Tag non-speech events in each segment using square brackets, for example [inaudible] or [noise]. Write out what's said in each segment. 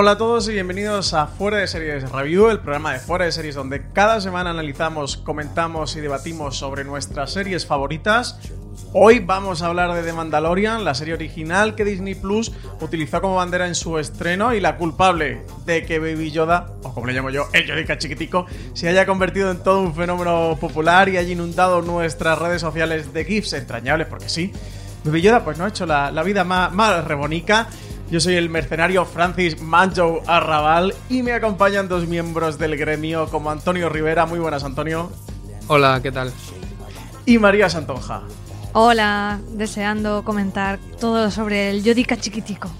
Hola a todos y bienvenidos a Fuera de Series Review, el programa de Fuera de Series donde cada semana analizamos, comentamos y debatimos sobre nuestras series favoritas. Hoy vamos a hablar de The Mandalorian, la serie original que Disney Plus utilizó como bandera en su estreno y la culpable de que Baby Yoda, o como le llamo yo, el Yodica chiquitico, se haya convertido en todo un fenómeno popular y haya inundado nuestras redes sociales de GIFs entrañables, porque sí, Baby Yoda pues no ha hecho la, vida más, más rebonica yo soy el mercenario Francis Manjo Arrabal y me acompañan dos miembros del gremio como Antonio Rivera. Muy buenas, Antonio. Hola, ¿qué tal? Y María Santonja. Hola, deseando comentar todo sobre el Yodica chiquitico.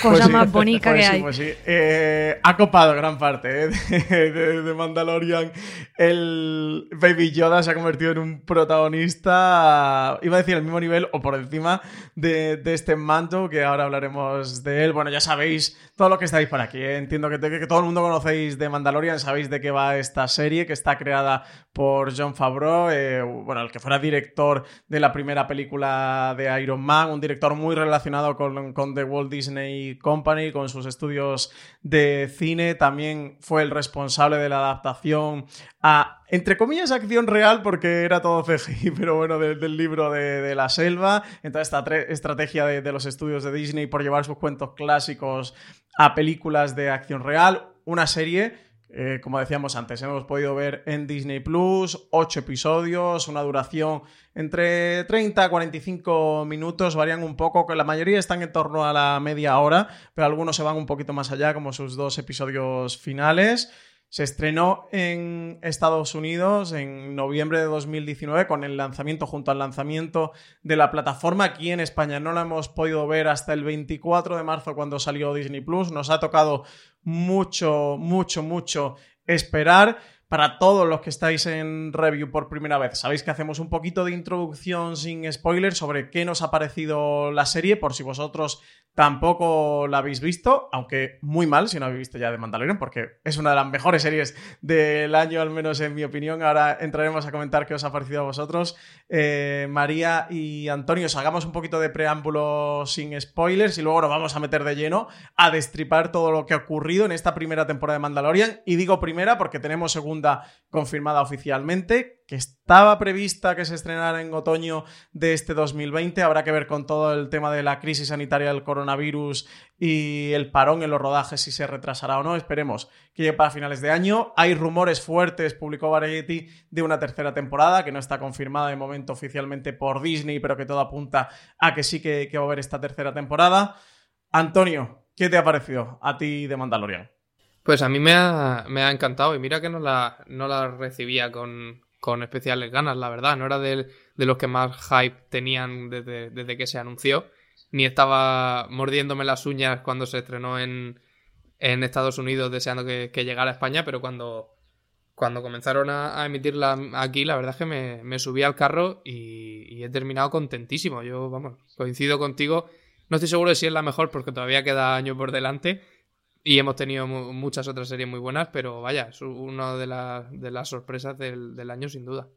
Cosa pues más bonita pues que hay. Pues sí. Eh, ha copado gran parte eh, de, Mandalorian. El Baby Yoda se ha convertido en un protagonista, iba a decir al mismo nivel o por encima de, este manto, que ahora hablaremos de él. Bueno, ya sabéis todo lo que estáis por aquí. ¿eh? Entiendo que, que, todo el mundo conocéis de Mandalorian, sabéis de qué va esta serie, que está creada por John Favreau, bueno, el que fuera director de la primera película de Iron Man, un director muy relacionado con, con, The Walt Disney Company, con sus estudios de cine. También fue el responsable de la adaptación a, entre comillas, acción real, porque era todo CGI, [laughs] pero bueno, del libro de, la selva. Entonces, esta estrategia de los estudios de Disney por llevar sus cuentos clásicos a películas de acción real. Una serie eh, como decíamos antes, hemos podido ver en Disney Plus ocho episodios, una duración entre 30 a 45 minutos, varían un poco, que la mayoría están en torno a la media hora, pero algunos se van un poquito más allá, como sus dos episodios finales. Se estrenó en Estados Unidos en noviembre de 2019 con el lanzamiento, junto al lanzamiento de la plataforma. Aquí en España no la hemos podido ver hasta el 24 de marzo cuando salió Disney Plus. Nos ha tocado mucho, mucho, mucho esperar para todos los que estáis en review por primera vez. Sabéis que hacemos un poquito de introducción sin spoilers sobre qué nos ha parecido la serie, por si vosotros Tampoco la habéis visto, aunque muy mal si no habéis visto ya de Mandalorian, porque es una de las mejores series del año, al menos en mi opinión. Ahora entraremos a comentar qué os ha parecido a vosotros. Eh, María y Antonio, os hagamos un poquito de preámbulo sin spoilers y luego nos vamos a meter de lleno a destripar todo lo que ha ocurrido en esta primera temporada de Mandalorian. Y digo primera porque tenemos segunda confirmada oficialmente que estaba prevista que se estrenara en otoño de este 2020. Habrá que ver con todo el tema de la crisis sanitaria del coronavirus y el parón en los rodajes si se retrasará o no. Esperemos que llegue para finales de año. Hay rumores fuertes, publicó Variety, de una tercera temporada que no está confirmada de momento oficialmente por Disney, pero que todo apunta a que sí que, va a haber esta tercera temporada. Antonio, ¿qué te ha parecido a ti de Mandalorian? Pues a mí me ha, encantado y mira que no la, no la recibía con, con especiales ganas, la verdad. No era de, los que más hype tenían desde, que se anunció. Ni estaba mordiéndome las uñas cuando se estrenó en, en Estados Unidos deseando que, llegara a España, pero cuando, cuando comenzaron a, emitirla aquí, la verdad es que me, subí al carro y, he terminado contentísimo. Yo, vamos, coincido contigo. No estoy seguro de si es la mejor porque todavía queda año por delante, y hemos tenido muchas otras series muy buenas, pero vaya, es una de, de las sorpresas del, año sin duda.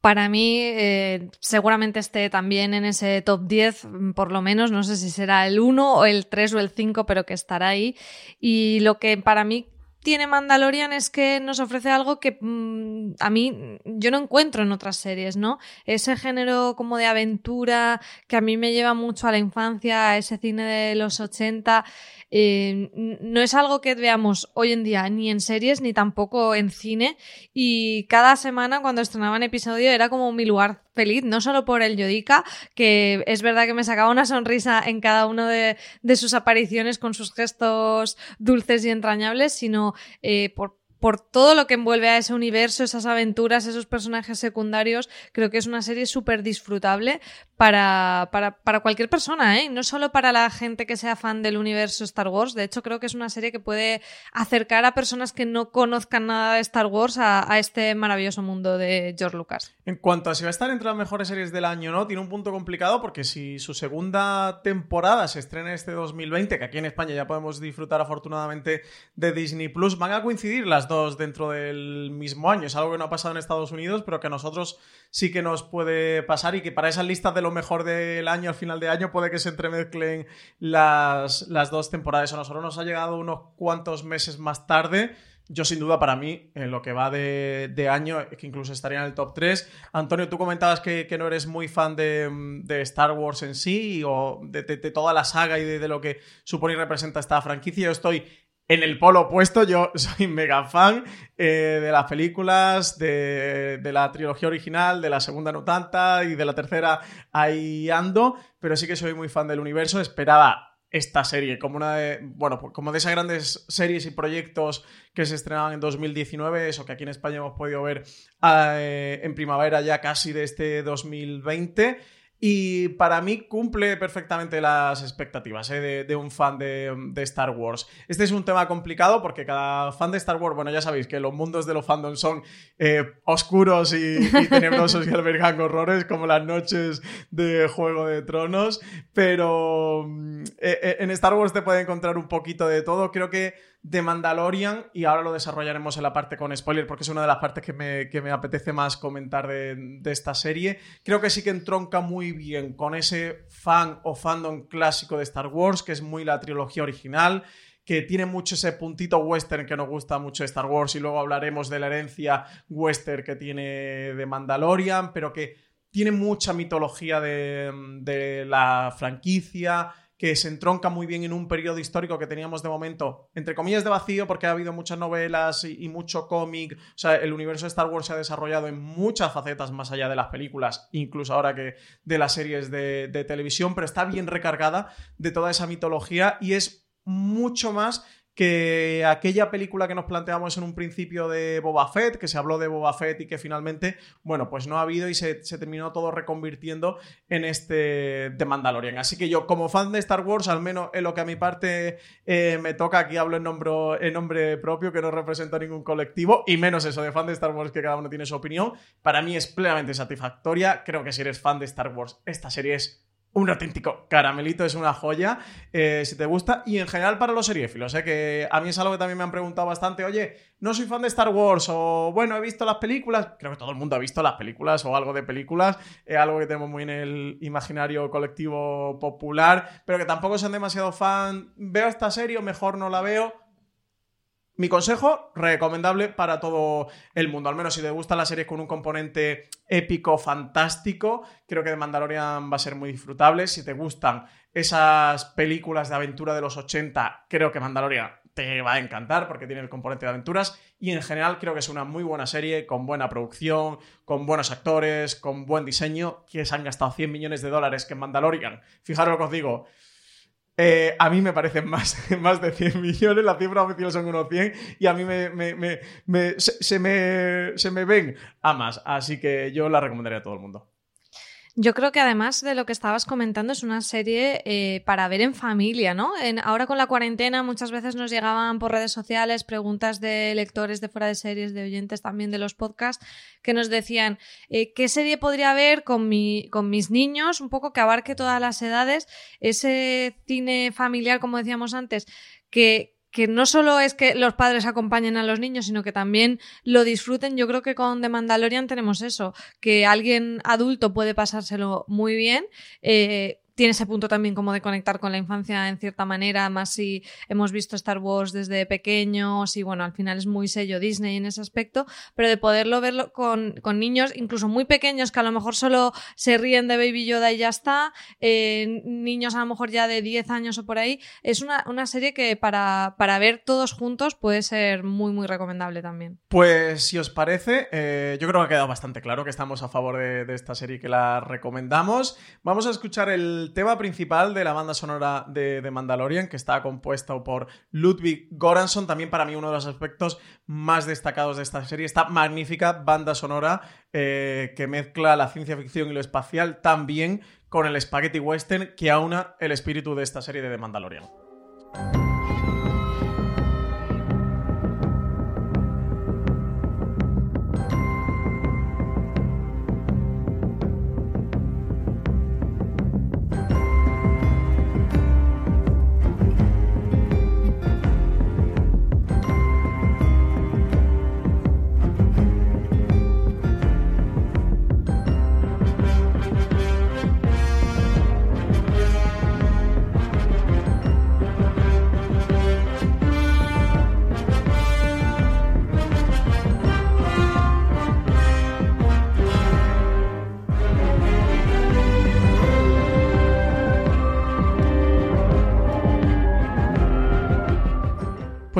Para mí, eh, seguramente esté también en ese top 10, mm, por lo menos. No sé si será el 1 o el 3 o el 5, pero que estará ahí. Y lo que para mí tiene Mandalorian es que nos ofrece algo que mm, a mí yo no encuentro en otras series, ¿no? Ese género como de aventura que a mí me lleva mucho a la infancia, a ese cine de los 80. Eh, no es algo que veamos hoy en día ni en series ni tampoco en cine y cada semana cuando estrenaban episodio era como mi lugar feliz, no solo por el Yodica, que es verdad que me sacaba una sonrisa en cada una de, sus apariciones con sus gestos dulces y entrañables, sino eh, por, por todo lo que envuelve a ese universo, esas aventuras, esos personajes secundarios, creo que es una serie súper disfrutable para, para, para, cualquier persona, ¿eh? no solo para la gente que sea fan del universo Star Wars. De hecho, creo que es una serie que puede acercar a personas que no conozcan nada de Star Wars a, a este maravilloso mundo de George Lucas. En cuanto a si va a estar entre las mejores series del año no, tiene un punto complicado porque si su segunda temporada se estrena este 2020, que aquí en España ya podemos disfrutar afortunadamente de Disney Plus, van a coincidir las dentro del mismo año. Es algo que no ha pasado en Estados Unidos, pero que a nosotros sí que nos puede pasar y que para esas listas de lo mejor del año al final de año puede que se entremezclen las, las dos temporadas. A nosotros nos ha llegado unos cuantos meses más tarde. Yo sin duda para mí, en lo que va de, año, que incluso estaría en el top 3. Antonio, tú comentabas que, no eres muy fan de, Star Wars en sí o de, toda la saga y de, lo que supone y representa esta franquicia. Yo estoy en el polo opuesto, yo [laughs] soy mega fan eh, de las películas, de, la trilogía original, de la segunda no tanta y de la tercera ahí ando, pero sí que soy muy fan del universo. Esperaba esta serie como una de, bueno, pues como de esas grandes series y proyectos que se estrenaban en 2019, eso que aquí en España hemos podido ver eh, en primavera ya casi de este 2020. Y para mí cumple perfectamente las expectativas ¿eh? de, un fan de, Star Wars. Este es un tema complicado porque cada fan de Star Wars, bueno, ya sabéis que los mundos de los fandoms son eh, oscuros y, tenebrosos y [laughs] albergan horrores como las noches de Juego de Tronos, pero mm, eh, en Star Wars te puede encontrar un poquito de todo. Creo que de Mandalorian y ahora lo desarrollaremos en la parte con spoiler porque es una de las partes que me, apetece más comentar de, esta serie. Creo que sí que entronca muy bien con ese fan o fandom clásico de Star Wars, que es muy la trilogía original que tiene mucho ese puntito western que nos gusta mucho de Star Wars y luego hablaremos de la herencia western que tiene de Mandalorian, pero que tiene mucha mitología de, de la franquicia, que se entronca muy bien en un periodo histórico que teníamos de momento, entre comillas, de vacío, porque ha habido muchas novelas y, mucho cómic. O sea, el universo de Star Wars se ha desarrollado en muchas facetas más allá de las películas, incluso ahora que de las series de televisión, pero está bien recargada de toda esa mitología y es mucho más que aquella película que nos planteamos en un principio de Boba Fett, que se habló de Boba Fett y que finalmente, bueno, pues no ha habido y se, terminó todo reconvirtiendo en este de Mandalorian. Así que yo, como fan de Star Wars, al menos en lo que a mi parte eh, me toca, aquí hablo en nombre, en nombre propio, que no represento a ningún colectivo, y menos eso de fan de Star Wars, que cada uno tiene su opinión, para mí es plenamente satisfactoria. Creo que si eres fan de Star Wars, esta serie es un auténtico caramelito, es una joya, eh, si te gusta. Y en general para los seriéfilos, ¿eh? que a mí es algo que también me han preguntado bastante, oye, no soy fan de Star Wars o bueno, he visto las películas, creo que todo el mundo ha visto las películas o algo de películas, es algo que tenemos muy en el imaginario colectivo popular, pero que tampoco sean demasiado fan, veo esta serie o mejor no la veo, mi consejo, recomendable para todo el mundo. Al menos si te gustan las series con un componente épico, fantástico, creo que The Mandalorian va a ser muy disfrutable. Si te gustan esas películas de aventura de los 80, creo que Mandalorian te va a encantar porque tiene el componente de aventuras. Y en general creo que es una muy buena serie, con buena producción, con buenos actores, con buen diseño, que se han gastado 100 millones de dólares que en Mandalorian. Fijaros lo que os digo eh, a mí me parecen más, [laughs] más de 100 millones, la cifra oficial son unos 100 y a mí me, se, me, se me ven a más. Así que yo la recomendaría a todo el mundo. Yo creo que además de lo que estabas comentando es una serie eh, para ver en familia, ¿no? ahora con la cuarentena muchas veces nos llegaban por redes sociales preguntas de lectores de fuera de series, de oyentes también de los podcasts, que nos decían eh, qué serie podría ver con, mi, con mis niños, un poco que abarque todas las edades, ese cine familiar, como decíamos antes, que, que no solo es que los padres acompañen a los niños, sino que también lo disfruten. Yo creo que con The Mandalorian tenemos eso, que alguien adulto puede pasárselo muy bien. Eh, tiene ese punto también como de conectar con la infancia en cierta manera, más si hemos visto Star Wars desde pequeños y bueno, al final es muy sello Disney en ese aspecto, pero de poderlo verlo con, niños, incluso muy pequeños, que a lo mejor solo se ríen de Baby Yoda y ya está, eh, niños a lo mejor ya de 10 años o por ahí, es una, serie que para, para, ver todos juntos puede ser muy, muy recomendable también. Pues si os parece, eh, yo creo que ha quedado bastante claro que estamos a favor de, de esta serie que la recomendamos. Vamos a escuchar el tema principal de la banda sonora de, Mandalorian, que está compuesto por Ludwig Goranson, también para mí uno de los aspectos más destacados de esta serie, esta magnífica banda sonora eh, que mezcla la ciencia ficción y lo espacial también con el spaghetti western que aúna el espíritu de esta serie de The Mandalorian.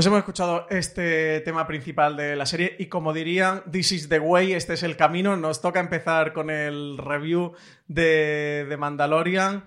Pues hemos escuchado este tema principal de la serie y como dirían, this is the way, este es el camino. Nos toca empezar con el review de, Mandalorian.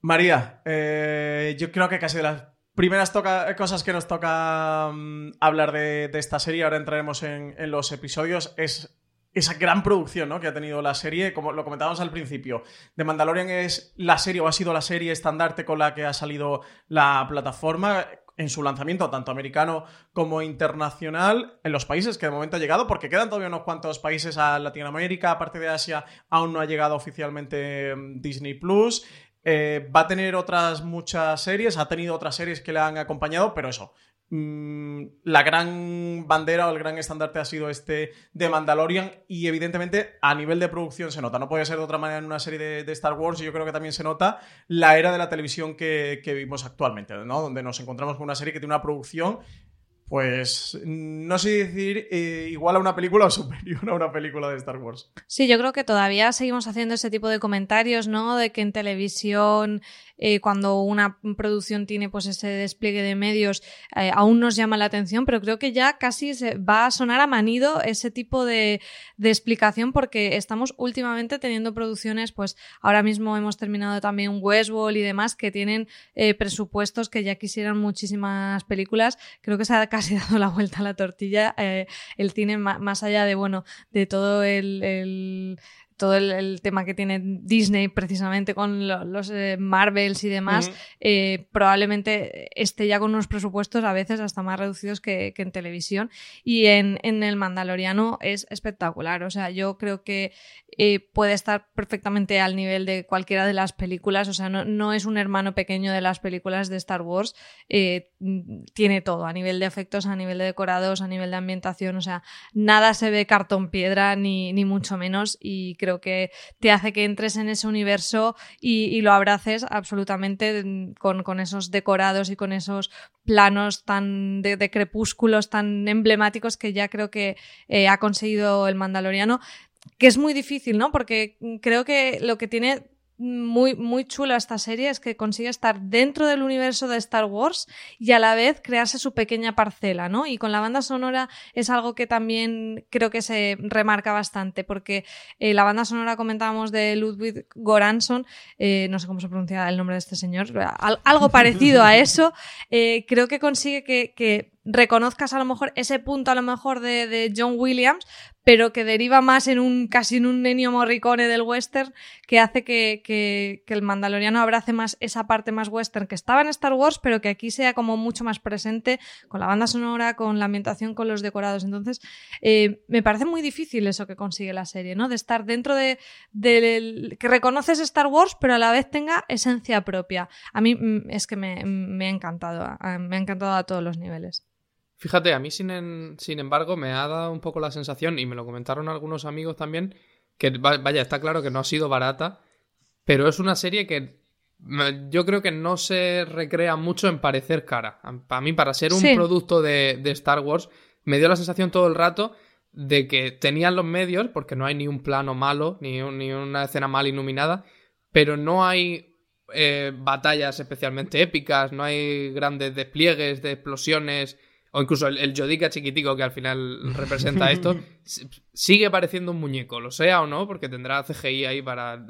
María, eh, yo creo que casi de las primeras cosas que nos toca mm, hablar de, esta serie, ahora entraremos en, los episodios, es esa gran producción ¿no? que ha tenido la serie, como lo comentábamos al principio. The Mandalorian es la serie o ha sido la serie estandarte con la que ha salido la plataforma en su lanzamiento, tanto americano como internacional, en los países que de momento ha llegado, porque quedan todavía unos cuantos países a Latinoamérica, aparte de Asia, aún no ha llegado oficialmente mm, Disney Plus. Eh, va a tener otras muchas series, ha tenido otras series que le han acompañado, pero eso, la gran bandera o el gran estandarte ha sido este de Mandalorian y evidentemente a nivel de producción se nota, no puede ser de otra manera en una serie de, Star Wars y yo creo que también se nota la era de la televisión que, que vivimos actualmente, ¿no? donde nos encontramos con una serie que tiene una producción pues no sé decir eh, igual a una película o superior a una película de Star Wars. Sí, yo creo que todavía seguimos haciendo ese tipo de comentarios, ¿no? De que en televisión eh, cuando una producción tiene pues ese despliegue de medios eh, aún nos llama la atención, pero creo que ya casi se va a sonar a manido ese tipo de, explicación porque estamos últimamente teniendo producciones, pues ahora mismo hemos terminado también Westworld y demás que tienen eh, presupuestos que ya quisieran muchísimas películas. Creo que se ha casi [laughs] dado la vuelta a la tortilla el cine más allá de, bueno, de todo el todo el, tema que tiene Disney precisamente con los eh, Marvels y demás, eh, probablemente esté ya con unos presupuestos a veces hasta más reducidos que, en televisión. Y en, el Mandaloriano es espectacular. O sea, yo creo que eh, puede estar perfectamente al nivel de cualquiera de las películas. O sea, no, no es un hermano pequeño de las películas de Star Wars. tiene todo, a nivel de efectos, a nivel de decorados, a nivel de ambientación. O sea, nada se ve cartón piedra, ni, ni mucho menos. Y creo que te hace que entres en ese universo y, lo abraces absolutamente con, esos decorados y con esos planos tan de, crepúsculos tan emblemáticos que ya creo que eh, ha conseguido el Mandaloriano que es muy difícil, ¿no? Porque creo que lo que tiene muy, muy chula esta serie es que consigue estar dentro del universo de Star Wars y a la vez crearse su pequeña parcela, ¿no? Y con la banda sonora es algo que también creo que se remarca bastante, porque eh, la banda sonora comentábamos de Ludwig Goranson, eh, no sé cómo se pronuncia el nombre de este señor, algo parecido a eso, [laughs] eh, creo que consigue que reconozcas a lo mejor ese punto a lo mejor de, de John Williams, pero que deriva más en un casi en un Nenio Morricone del western que hace que, que, que, el mandaloriano abrace más esa parte más western que estaba en Star Wars, pero que aquí sea como mucho más presente con la banda sonora, con la ambientación, con los decorados. Entonces, eh, me parece muy difícil eso que consigue la serie, ¿no? De estar dentro de, de, que reconoces Star Wars, pero a la vez tenga esencia propia. A mí mm, es que me, me ha encantado, me ha encantado a todos los niveles. Fíjate, a mí sin, en, sin embargo me ha dado un poco la sensación, y me lo comentaron algunos amigos también, que vaya, está claro que no ha sido barata, pero es una serie que yo creo que no se recrea mucho en parecer cara. Para mí, para ser un sí. producto de, de, Star Wars, me dio la sensación todo el rato de que tenían los medios, porque no hay ni un plano malo, ni, un, ni una escena mal iluminada, pero no hay eh, batallas especialmente épicas, no hay grandes despliegues de explosiones o incluso el, el Yodica chiquitico que al final [laughs] representa esto, sigue pareciendo un muñeco, lo sea o no, porque tendrá CGI ahí para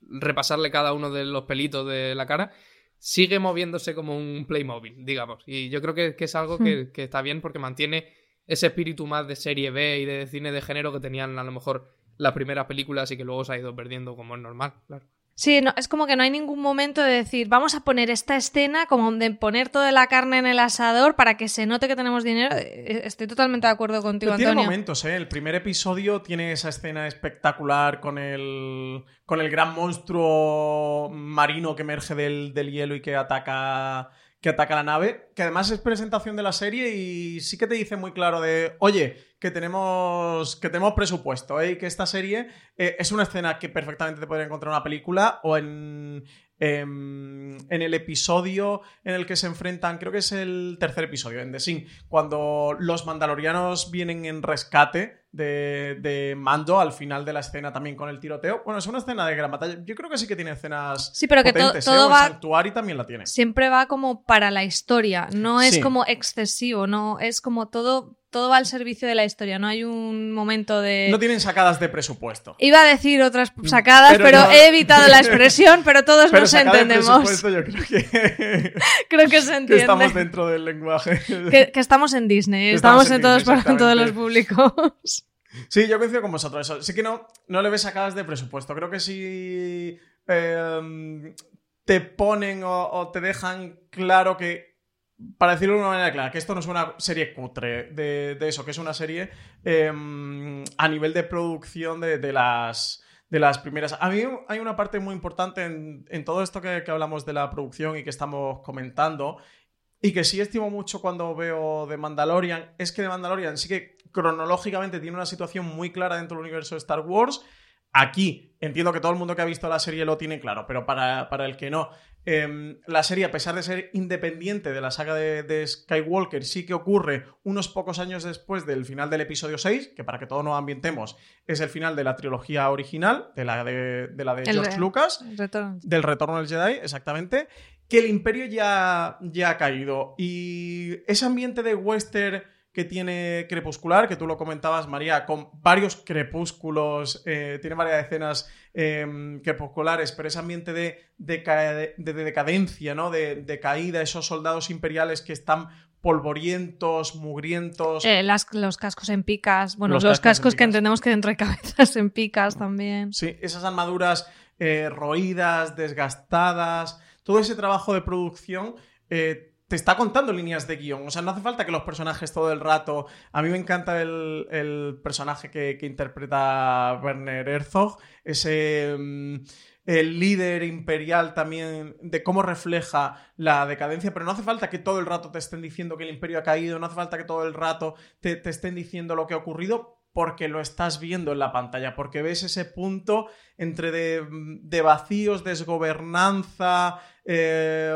repasarle cada uno de los pelitos de la cara, sigue moviéndose como un Playmobil, digamos. Y yo creo que, que es algo que, que, está bien porque mantiene ese espíritu más de serie B y de cine de género que tenían a lo mejor las primeras películas y que luego se ha ido perdiendo como es normal, claro. Sí, no, es como que no hay ningún momento de decir, vamos a poner esta escena como de poner toda la carne en el asador para que se note que tenemos dinero. Estoy totalmente de acuerdo contigo, Pero tiene Antonio. momentos, ¿eh? El primer episodio tiene esa escena espectacular con el, con el gran monstruo marino que emerge del, del hielo y que ataca que ataca la nave, que además es presentación de la serie y sí que te dice muy claro de, oye, que tenemos, que tenemos presupuesto, ¿eh? y que esta serie eh, es una escena que perfectamente te podría encontrar en una película o en, en, en, el episodio en el que se enfrentan, creo que es el tercer episodio, en The Sing, cuando los mandalorianos vienen en rescate de, de, Mando al final de la escena también con el tiroteo. Bueno, es una escena de gran batalla. Yo creo que sí que tiene escenas. Sí, pero que potentes, to todo ¿eh? va. El Sanctuary también la tiene. Siempre va como para la historia, no es Sí. como excesivo, no es como todo todo va al servicio de la historia, no hay un momento de... No tienen sacadas de presupuesto. Iba a decir otras sacadas, Pero pero, no. he evitado la expresión, pero todos Pero nos de entendemos. yo creo que, [laughs] Creo que se que entiende. estamos dentro del lenguaje. Que, que estamos en Disney, Que estamos, estamos en en todos, para todos los públicos. Sí, yo coincido con vosotros. Eso. Sí que no, no le ves sacadas de presupuesto. Creo que si eh, te ponen o, o te dejan claro que, para decirlo de una manera clara, que esto no es una serie cutre de, de eso, que es una serie eh, a nivel de producción de, las de las primeras. A mí hay una parte muy importante en, todo esto que, que hablamos de la producción y que estamos comentando, y que sí estimo mucho cuando veo The Mandalorian, es que The Mandalorian sí que cronológicamente tiene una situación muy clara dentro del universo de Star Wars. Aquí entiendo que todo el mundo que ha visto la serie lo tiene claro, pero para, para el que no, eh, la serie, a pesar de ser independiente de la saga de, de, Skywalker, sí que ocurre unos pocos años después del final del episodio 6, que para que todos nos ambientemos, es el final de la trilogía original, de la de, de, la de El George re- Lucas, Retorno. del retorno del Jedi, exactamente, que el imperio ya, ya ha caído. Y ese ambiente de western que tiene Crepuscular, que tú lo comentabas, María, con varios crepúsculos, eh, tiene varias escenas eh, crepusculares, pero ese ambiente de, de, de decadencia, ¿no? De, caída, esos soldados imperiales que están polvorientos, mugrientos. Eh, las, los cascos en picas, bueno, Los los, cascos cascos, en que entendemos que dentro hay cabezas en picas también. Sí, esas armaduras eh, roídas, desgastadas, todo ese trabajo de producción eh, te está contando líneas de guion. O sea, no hace falta que los personajes todo el rato. A mí me encanta el, personaje que, interpreta Werner Herzog, ese. Mm, el líder imperial también, de cómo refleja la decadencia, pero no hace falta que todo el rato te estén diciendo que el imperio ha caído, no hace falta que todo el rato te, te estén diciendo lo que ha ocurrido, porque lo estás viendo en la pantalla, porque ves ese punto entre de, de vacíos, desgobernanza, eh,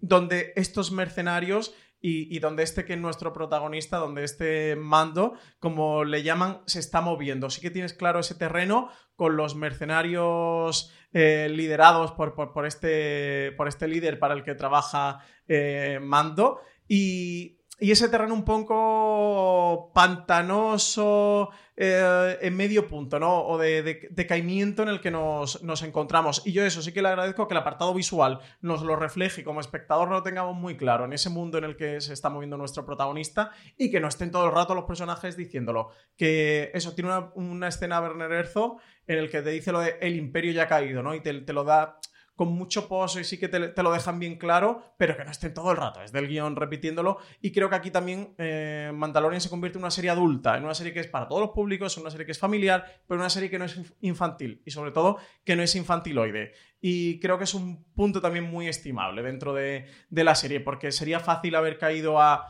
donde estos mercenarios y, donde este que es nuestro protagonista, donde este mando, como le llaman, se está moviendo. Sí que tienes claro ese terreno con los mercenarios eh, liderados por, por, por, este, por este líder para el que trabaja eh, mando y y ese terreno un poco pantanoso, eh, en medio punto, ¿no? O de, decaimiento en el que nos, encontramos. Y yo eso sí que le agradezco que el apartado visual nos lo refleje y como espectador lo tengamos muy claro en ese mundo en el que se está moviendo nuestro protagonista y que no estén todo el rato los personajes diciéndolo. Que eso tiene una, escena Werner Herzog en el que te dice lo de el imperio ya ha caído, ¿no? Y te lo da con mucho pozo y sí que te, lo dejan bien claro, pero que no estén todo el rato, es del guion repitiéndolo. Y creo que aquí también eh, Mandalorian se convierte en una serie adulta, en una serie que es para todos los públicos, en una serie que es familiar, pero una serie que no es infantil y sobre todo que no es infantiloide. Y creo que es un punto también muy estimable dentro de, de la serie, porque sería fácil haber caído a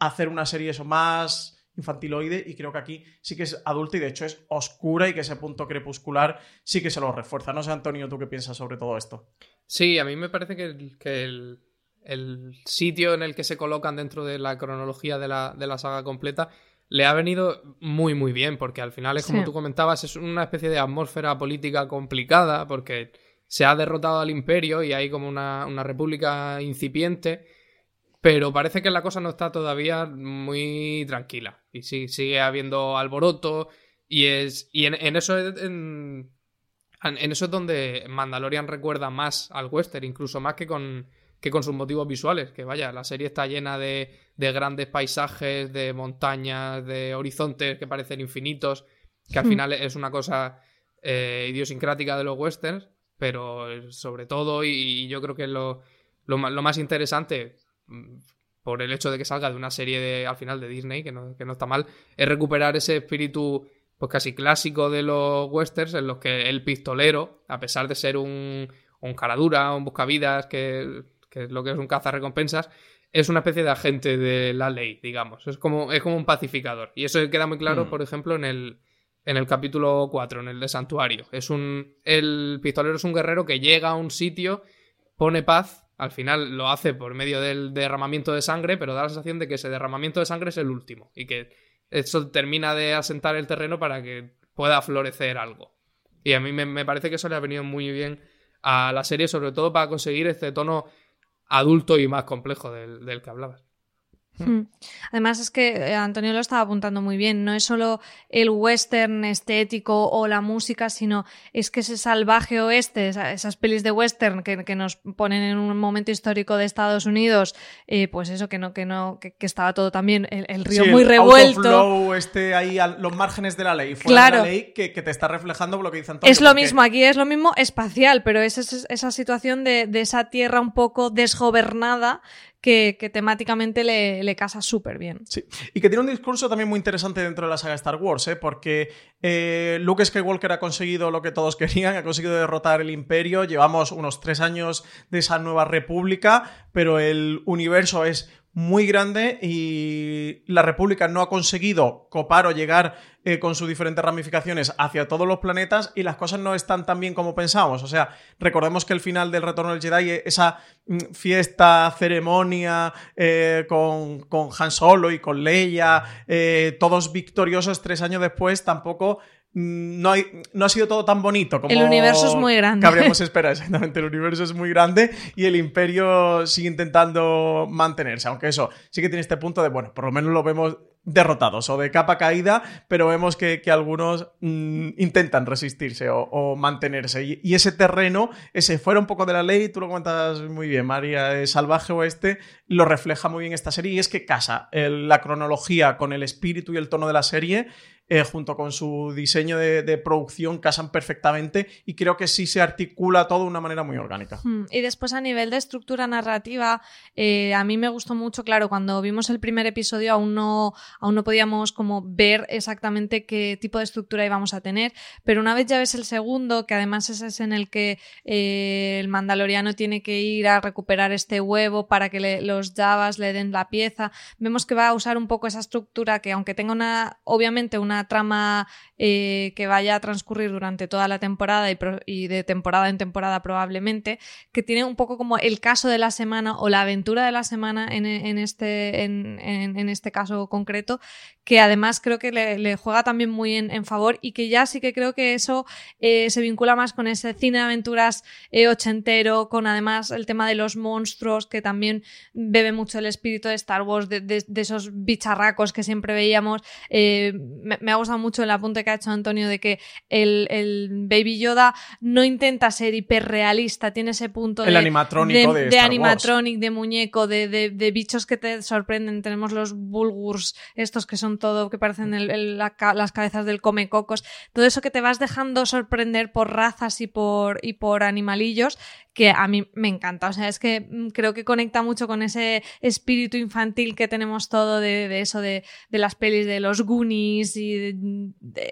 hacer una serie eso más infantiloide y creo que aquí sí que es adulta y de hecho es oscura y que ese punto crepuscular sí que se lo refuerza. No sé, Antonio, ¿tú qué piensas sobre todo esto? Sí, a mí me parece que, que el, sitio en el que se colocan dentro de la cronología de la, de la, saga completa le ha venido muy muy bien porque al final es como tú comentabas, es una especie de atmósfera política complicada porque se ha derrotado al imperio y hay como una, una república incipiente pero parece que la cosa no está todavía muy tranquila. Y sí, sigue habiendo alboroto. Y es. Y en, eso en, eso es donde Mandalorian recuerda más al western, incluso más que con, que con sus motivos visuales. Que vaya, la serie está llena de, de grandes paisajes, de montañas, de horizontes que parecen infinitos. Que al hmm. final es una cosa eh, idiosincrática de los westerns. Pero sobre todo, y, yo creo que lo, lo, lo más interesante por el hecho de que salga de una serie de, al final de Disney, que no, está mal, es recuperar ese espíritu pues casi clásico de los westerns en los que el pistolero, a pesar de ser un, un caradura, un buscavidas, que, que es lo que es un recompensas es una especie de agente de la ley, digamos. Es como, es como un pacificador. Y eso queda muy claro, mm. por ejemplo, en el, en el capítulo 4, en el de Santuario. Es un, el pistolero es un guerrero que llega a un sitio, pone paz al final lo hace por medio del derramamiento de sangre, pero da la sensación de que ese derramamiento de sangre es el último y que eso termina de asentar el terreno para que pueda florecer algo. Y a mí me, parece que eso le ha venido muy bien a la serie, sobre todo para conseguir este tono adulto y más complejo del que hablabas. Hmm. Además es que eh, Antonio lo estaba apuntando muy bien, no es solo el western estético o la música, sino es que ese salvaje oeste, esas pelis de western que, nos ponen en un momento histórico de Estados Unidos, eh, pues eso que no, que no, que, estaba todo también el, río muy revuelto. este ahí a los márgenes de la ley, fuera de la ley que, te está reflejando lo que dice Antonio. Es lo mismo, aquí es lo mismo espacial, pero es, esa situación de, de esa tierra un poco desgobernada que, temáticamente le, casa súper bien. Sí, y que tiene un discurso también muy interesante dentro de la saga Star Wars, ¿eh? porque eh, Luke Skywalker ha conseguido lo que todos [laughs] querían, ha conseguido derrotar el imperio, llevamos unos tres años de esa nueva república, pero el universo es muy grande y la República no ha conseguido copar o llegar eh, con sus diferentes ramificaciones hacia todos los planetas y las cosas no están tan bien como pensamos. O sea, recordemos que el final del Retorno del Jedi, esa mm, fiesta, ceremonia eh, con, con, Han Solo y con Leia, eh, todos victoriosos tres años después, tampoco Mm, no, no ha sido todo tan bonito como el universo es muy grande. habríamos esperado. [laughs] Exactamente, el universo es muy grande y el imperio sigue intentando mantenerse. Aunque eso sí que tiene este punto de, bueno, por lo menos lo vemos derrotados o de capa caída, pero vemos que, algunos mm, intentan resistirse o, mantenerse. Y, ese terreno, ese fuera un poco de la ley, tú lo comentas muy bien, María, salvaje oeste, lo refleja muy bien esta serie y es que casa la cronología con el espíritu y el tono de la serie eh, junto con su diseño de, producción, casan perfectamente y creo que sí se articula todo de una manera muy orgánica. Hmm. Y después a nivel de estructura narrativa, eh, a mí me gustó mucho, claro, cuando vimos el primer episodio aún no, aún no podíamos como ver exactamente qué tipo de estructura íbamos a tener, pero una vez ya ves el segundo, que además ese es en el que eh, el mandaloriano tiene que ir a recuperar este huevo para que los Javas le den la pieza, vemos que va a usar un poco esa estructura que aunque tenga una, obviamente una trama eh, que vaya a transcurrir durante toda la temporada y, de temporada en temporada probablemente, que tiene un poco como el caso de la semana o la aventura de la semana en, este, en, este caso concreto, que además creo que le, juega también muy en, favor y que ya sí que creo que eso eh, se vincula más con ese cine de aventuras eh, ochentero, con además el tema de los monstruos, que también bebe mucho el espíritu de Star Wars, de, esos bicharracos que siempre veíamos. Eh, me, ha gustado mucho el apunte que ha hecho Antonio de que el, Baby Yoda no intenta ser hiperrealista, tiene ese punto el de, animatrónico de, de, animatronic, de muñeco, de, bichos que te sorprenden. Tenemos los Bulgurs, estos que son todo, que parecen las cabezas del come cocos. Todo eso que te vas dejando sorprender por razas y por, y por animalillos que a mí me encanta. O sea, es que mm, creo que conecta mucho con ese espíritu infantil que tenemos todo de, eso, de, las pelis de los Goonies y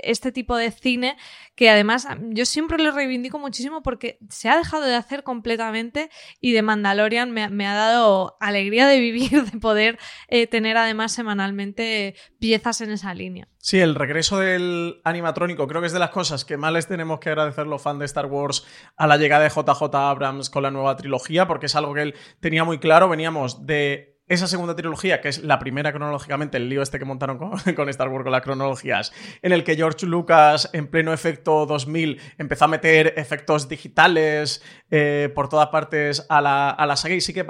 este tipo de cine, que además yo siempre lo reivindico muchísimo porque se ha dejado de hacer completamente y de Mandalorian me, ha dado alegría de vivir, [laughs] de poder eh, tener además semanalmente piezas en esa línea. Sí, el regreso del animatrónico creo que es de las cosas que más les tenemos que agradecer los fans de Star Wars a la llegada de JJ Abrams con la nueva trilogía, porque es algo que él tenía muy claro. Veníamos de esa segunda trilogía, que es la primera cronológicamente, el lío este que montaron con, [laughs] Star Wars con las cronologías, en el que George Lucas, en pleno efecto 2000, empezó a meter efectos digitales eh, por todas partes a la, a la saga. Y sí que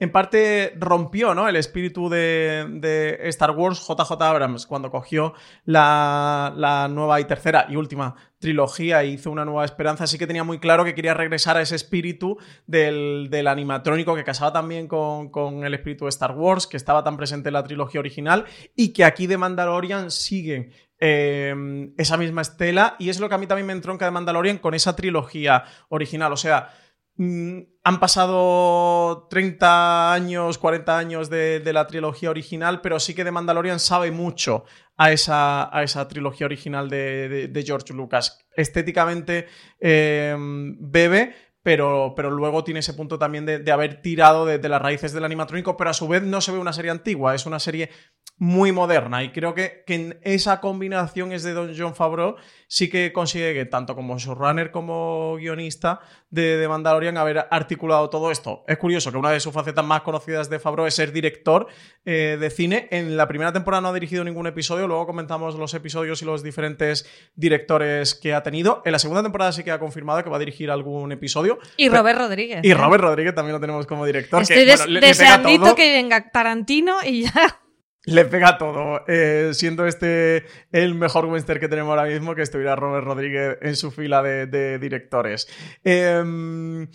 en parte rompió ¿no? el espíritu de, Star Wars JJ Abrams cuando cogió la, nueva y tercera y última trilogía e hizo una nueva esperanza. Sí que tenía muy claro que quería regresar a ese espíritu del, animatrónico que casaba también con, el espíritu de Star Wars, que estaba tan presente en la trilogía original y que aquí de Mandalorian sigue eh, esa misma estela. Y es lo que a mí también me entronca de Mandalorian con esa trilogía original. O sea han pasado 30 años, 40 años de, la trilogía original, pero sí que The Mandalorian sabe mucho a esa, a esa trilogía original de, George Lucas. Estéticamente em, bebe, pero, pero, luego tiene ese punto también de, haber tirado de, las raíces del animatrónico, pero a su vez no se ve una serie antigua, es una serie muy moderna y creo que, que en esa combinación es de Don John Favreau sí que consigue que tanto como showrunner como guionista de, de, Mandalorian haber articulado todo esto. Es curioso que una de sus facetas más conocidas de Favreau es ser director eh, de cine. En la primera temporada no ha dirigido ningún episodio, luego comentamos los episodios y los diferentes directores que ha tenido. En la segunda temporada sí que ha confirmado que va a dirigir algún episodio. Y Robert Rodríguez. Y ¿eh? Robert Rodríguez también lo tenemos como director. Estoy deseando que venga Tarantino y ya [laughs] le pega todo. Eh, siendo este el mejor western que tenemos ahora mismo, que estuviera Robert Rodríguez en su fila de, directores. Em,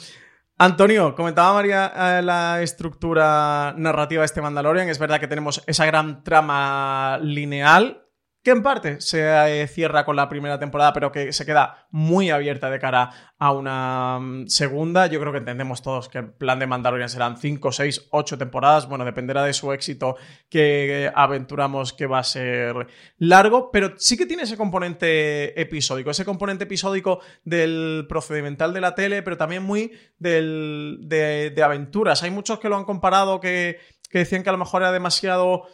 Antonio, comentaba María eh, la estructura narrativa de este Mandalorian. Es verdad que tenemos esa gran trama lineal que en parte se eh, cierra con la primera temporada, pero que se queda muy abierta de cara a una mm, segunda. Yo creo que entendemos todos que el plan de Mandalorian serán 5, 6, 8 temporadas. Bueno, dependerá de su éxito que aventuramos que va a ser largo, pero sí que tiene ese componente episódico, ese componente episódico del procedimental de la tele, pero también muy del, de, aventuras. Hay muchos que lo han comparado que, que decían que a lo mejor era demasiado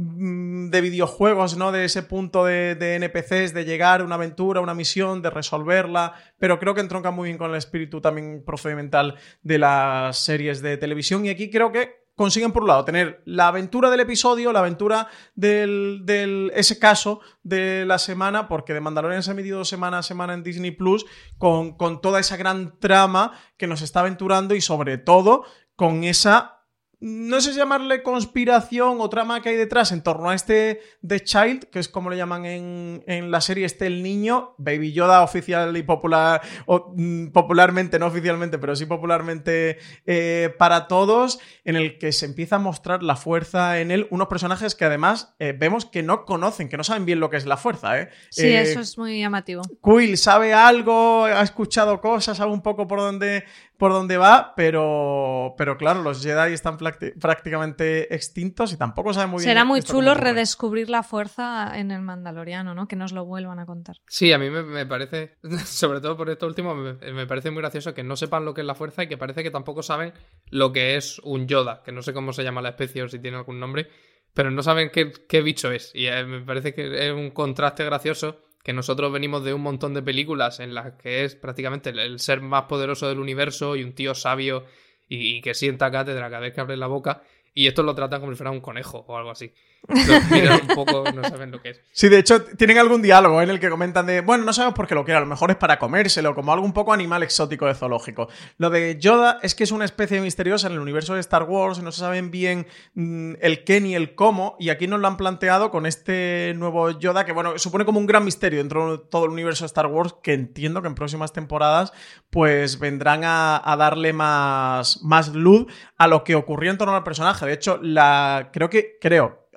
de videojuegos, ¿no? De ese punto de, NPCs, de llegar a una aventura, una misión, de resolverla, pero creo que entronca muy bien con el espíritu también procedimental de las series de televisión y aquí creo que consiguen por un lado tener la aventura del episodio, la aventura del, ese caso de la semana, porque de Mandalorian se ha emitido semana a semana en Disney Plus, con, con toda esa gran trama que nos está aventurando y sobre todo con esa no sé si llamarle conspiración o trama que hay detrás en torno a este The Child, que es como le llaman en, la serie este el niño, Baby Yoda oficial y popular, o, mm, popularmente, no oficialmente, pero sí popularmente eh, para todos, en el que se empieza a mostrar la fuerza en él, unos personajes que además eh, vemos que no conocen, que no saben bien lo que es la fuerza. ¿eh? Sí, eso es muy llamativo. Quill sabe algo, ha escuchado cosas, sabe un poco por dónde por dónde va, pero, pero claro, los Jedi están prácticamente extintos y tampoco saben muy bien. Será muy chulo redescubrir la fuerza en el Mandaloriano, ¿no? Que nos lo vuelvan a contar. Sí, a mí me, parece, [laughs] sobre todo por esto último, me, parece muy gracioso que no sepan lo que es la fuerza y que parece que tampoco saben lo que es un Yoda, que no sé cómo se llama la especie o si tiene algún nombre, pero no saben qué, qué bicho es. Y eh, me parece que es un contraste gracioso que nosotros venimos de un montón de películas en las que es prácticamente el, ser más poderoso del universo y un tío sabio y, que sienta cátedra cada vez que abre la boca. Y esto lo tratan como si fuera un conejo o algo así. No saben lo que es. Sí, de hecho, tienen algún diálogo en el que comentan de, bueno, no sabemos por qué lo quiere, a lo mejor es para comérselo, como algo un poco animal exótico de zoológico. Lo de Yoda es que es una especie misteriosa en el universo de Star Wars no se saben bien mm, el qué ni el cómo, y aquí nos lo han planteado con este nuevo Yoda que, bueno, supone como un gran misterio dentro de todo el universo de Star Wars que entiendo que en próximas temporadas pues vendrán a, a darle más, más luz a lo que ocurrió en torno al personaje. De hecho, la creo que, creo,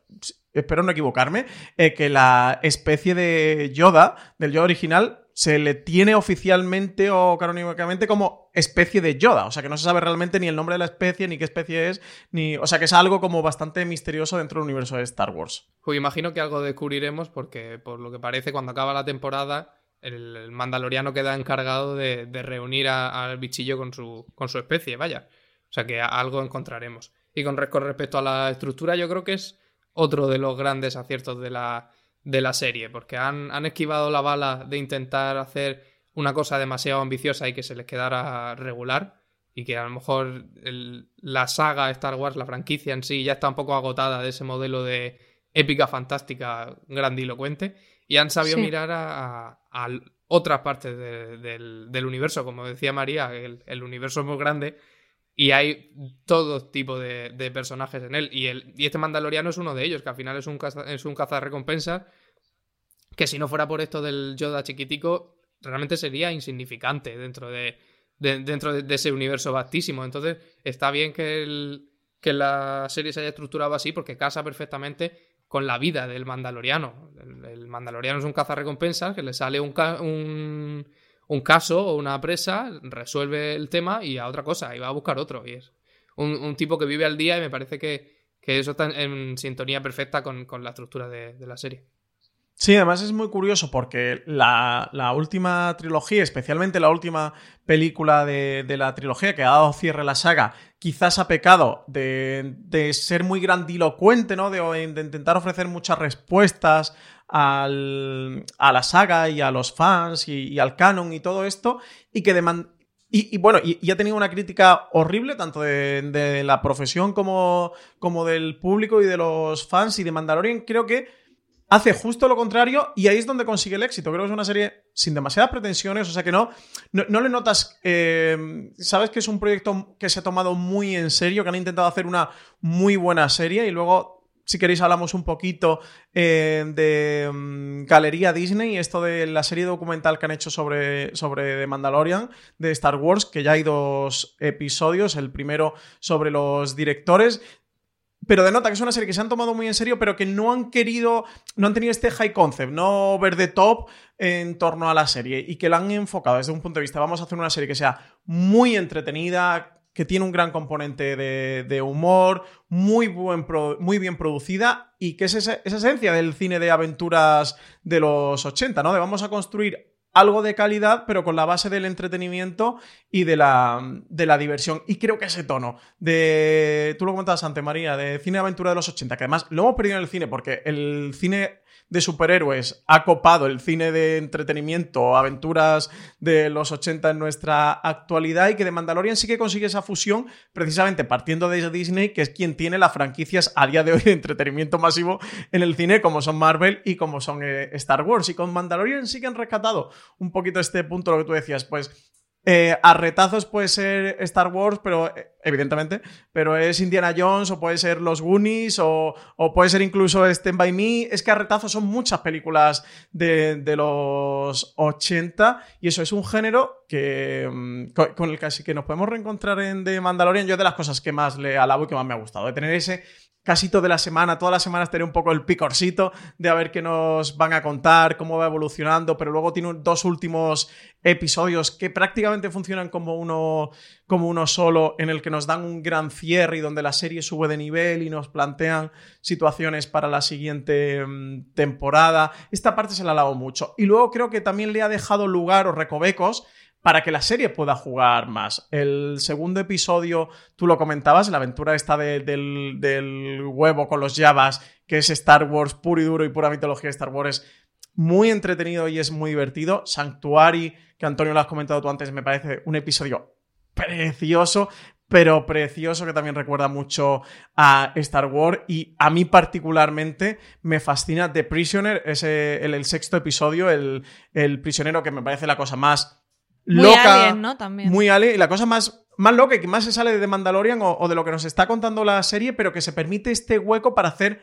espero no equivocarme, eh, que la especie de Yoda, del Yoda original, se le tiene oficialmente o canónicamente como especie de Yoda. O sea que no se sabe realmente ni el nombre de la especie, ni qué especie es, ni. O sea que es algo como bastante misterioso dentro del universo de Star Wars. Pues imagino que algo descubriremos, porque por lo que parece, cuando acaba la temporada, el Mandaloriano queda encargado de, reunir al bichillo con su, con su especie, vaya. O sea que algo encontraremos. Y con respecto a la estructura, yo creo que es otro de los grandes aciertos de la, de la serie, porque han, han, esquivado la bala de intentar hacer una cosa demasiado ambiciosa y que se les quedara regular, y que a lo mejor la saga Star Wars, la franquicia en sí, ya está un poco agotada de ese modelo de épica, fantástica, grandilocuente, y han sabido mirar a, a, otras partes del, del, universo, como decía María, el, el universo es muy grande y hay todo tipo de, personajes en él. Y, el, y este Mandaloriano es uno de ellos, que al final es un, caza, es un cazarrecompensas. Que si no fuera por esto del Yoda chiquitico, realmente sería insignificante dentro de, dentro de, ese universo vastísimo. Entonces, está bien que, el, que la serie se haya estructurado así, porque casa perfectamente con la vida del Mandaloriano. El, Mandaloriano es un cazarrecompensas que le sale un, un un caso o una presa, resuelve el tema y a otra cosa, y va a buscar otro. Y es un, tipo que vive al día y me parece que, eso está en, sintonía perfecta con, la estructura de, la serie. Sí, además es muy curioso porque la, última trilogía, especialmente la última película de, la trilogía que ha dado cierre a la saga, quizás ha pecado de, ser muy grandilocuente, ¿no? De, de, intentar ofrecer muchas respuestas al, a la saga y a los fans y, al canon y todo esto, y que y, bueno, y, ha tenido una crítica horrible, tanto de, la profesión como, como del público y de los fans y de Mandalorian. Creo que hace justo lo contrario y ahí es donde consigue el éxito. Creo que es una serie sin demasiadas pretensiones, o sea que no, no, le notas, eh, sabes que es un proyecto que se ha tomado muy en serio, que han intentado hacer una muy buena serie y luego si queréis hablamos un poquito eh, de mm, Galería Disney, esto de la serie documental que han hecho sobre, sobre The Mandalorian de Star Wars, que ya hay dos episodios, el primero sobre los directores. Pero denota que es una serie que se han tomado muy en serio, pero que no han querido, no han tenido este high concept, no ver de top en torno a la serie y que la han enfocado desde un punto de vista, vamos a hacer una serie que sea muy entretenida, que tiene un gran componente de, humor, muy, buen muy bien producida y que es esa, esencia del cine de aventuras de los 80, ¿no? De vamos a construir algo de calidad, pero con la base del entretenimiento y de la, de la diversión. Y creo que ese tono de, tú lo comentabas antes, María, de cine de aventura de los 80, que además lo hemos perdido en el cine porque el cine de superhéroes ha copado el cine de entretenimiento, aventuras de los 80 en nuestra actualidad y que de Mandalorian sí que consigue esa fusión precisamente partiendo de Disney, que es quien tiene las franquicias a día de hoy de entretenimiento masivo en el cine, como son Marvel y como son eh, Star Wars. Y con Mandalorian sí que han rescatado un poquito este punto, lo que tú decías, pues eh, a retazos puede ser Star Wars, pero eh, evidentemente, pero es Indiana Jones o puede ser Los Goonies o, puede ser incluso Stand By Me. Es que a retazos son muchas películas de, los 80 y eso es un género que, mm, con, el que que nos podemos reencontrar en The Mandalorian. Yo de las cosas que más le alabo y que más me ha gustado, de tener ese casi toda la semana, todas las semanas tener un poco el picorcito de a ver qué nos van a contar, cómo va evolucionando, pero luego tiene dos últimos episodios que prácticamente funcionan como uno, como uno solo, en el que nos dan un gran cierre y donde la serie sube de nivel y nos plantean situaciones para la siguiente mm, temporada. Esta parte se la alabo mucho. Y luego creo que también le ha dejado lugar o recovecos para que la serie pueda jugar más. El segundo episodio, tú lo comentabas, la aventura esta del, huevo con los Javas, que es Star Wars puro y duro y pura mitología de Star Wars, es muy entretenido y es muy divertido. Sanctuary, que Antonio lo has comentado tú antes, me parece un episodio precioso, pero precioso que también recuerda mucho a Star Wars y a mí particularmente me fascina The Prisoner, ese, el, sexto episodio, el, prisionero que me parece la cosa más muy loca, alien, ¿no? También. muy alien y la cosa más, más loca y que más se sale de Mandalorian o de lo que nos está contando la serie, pero que se permite este hueco para hacer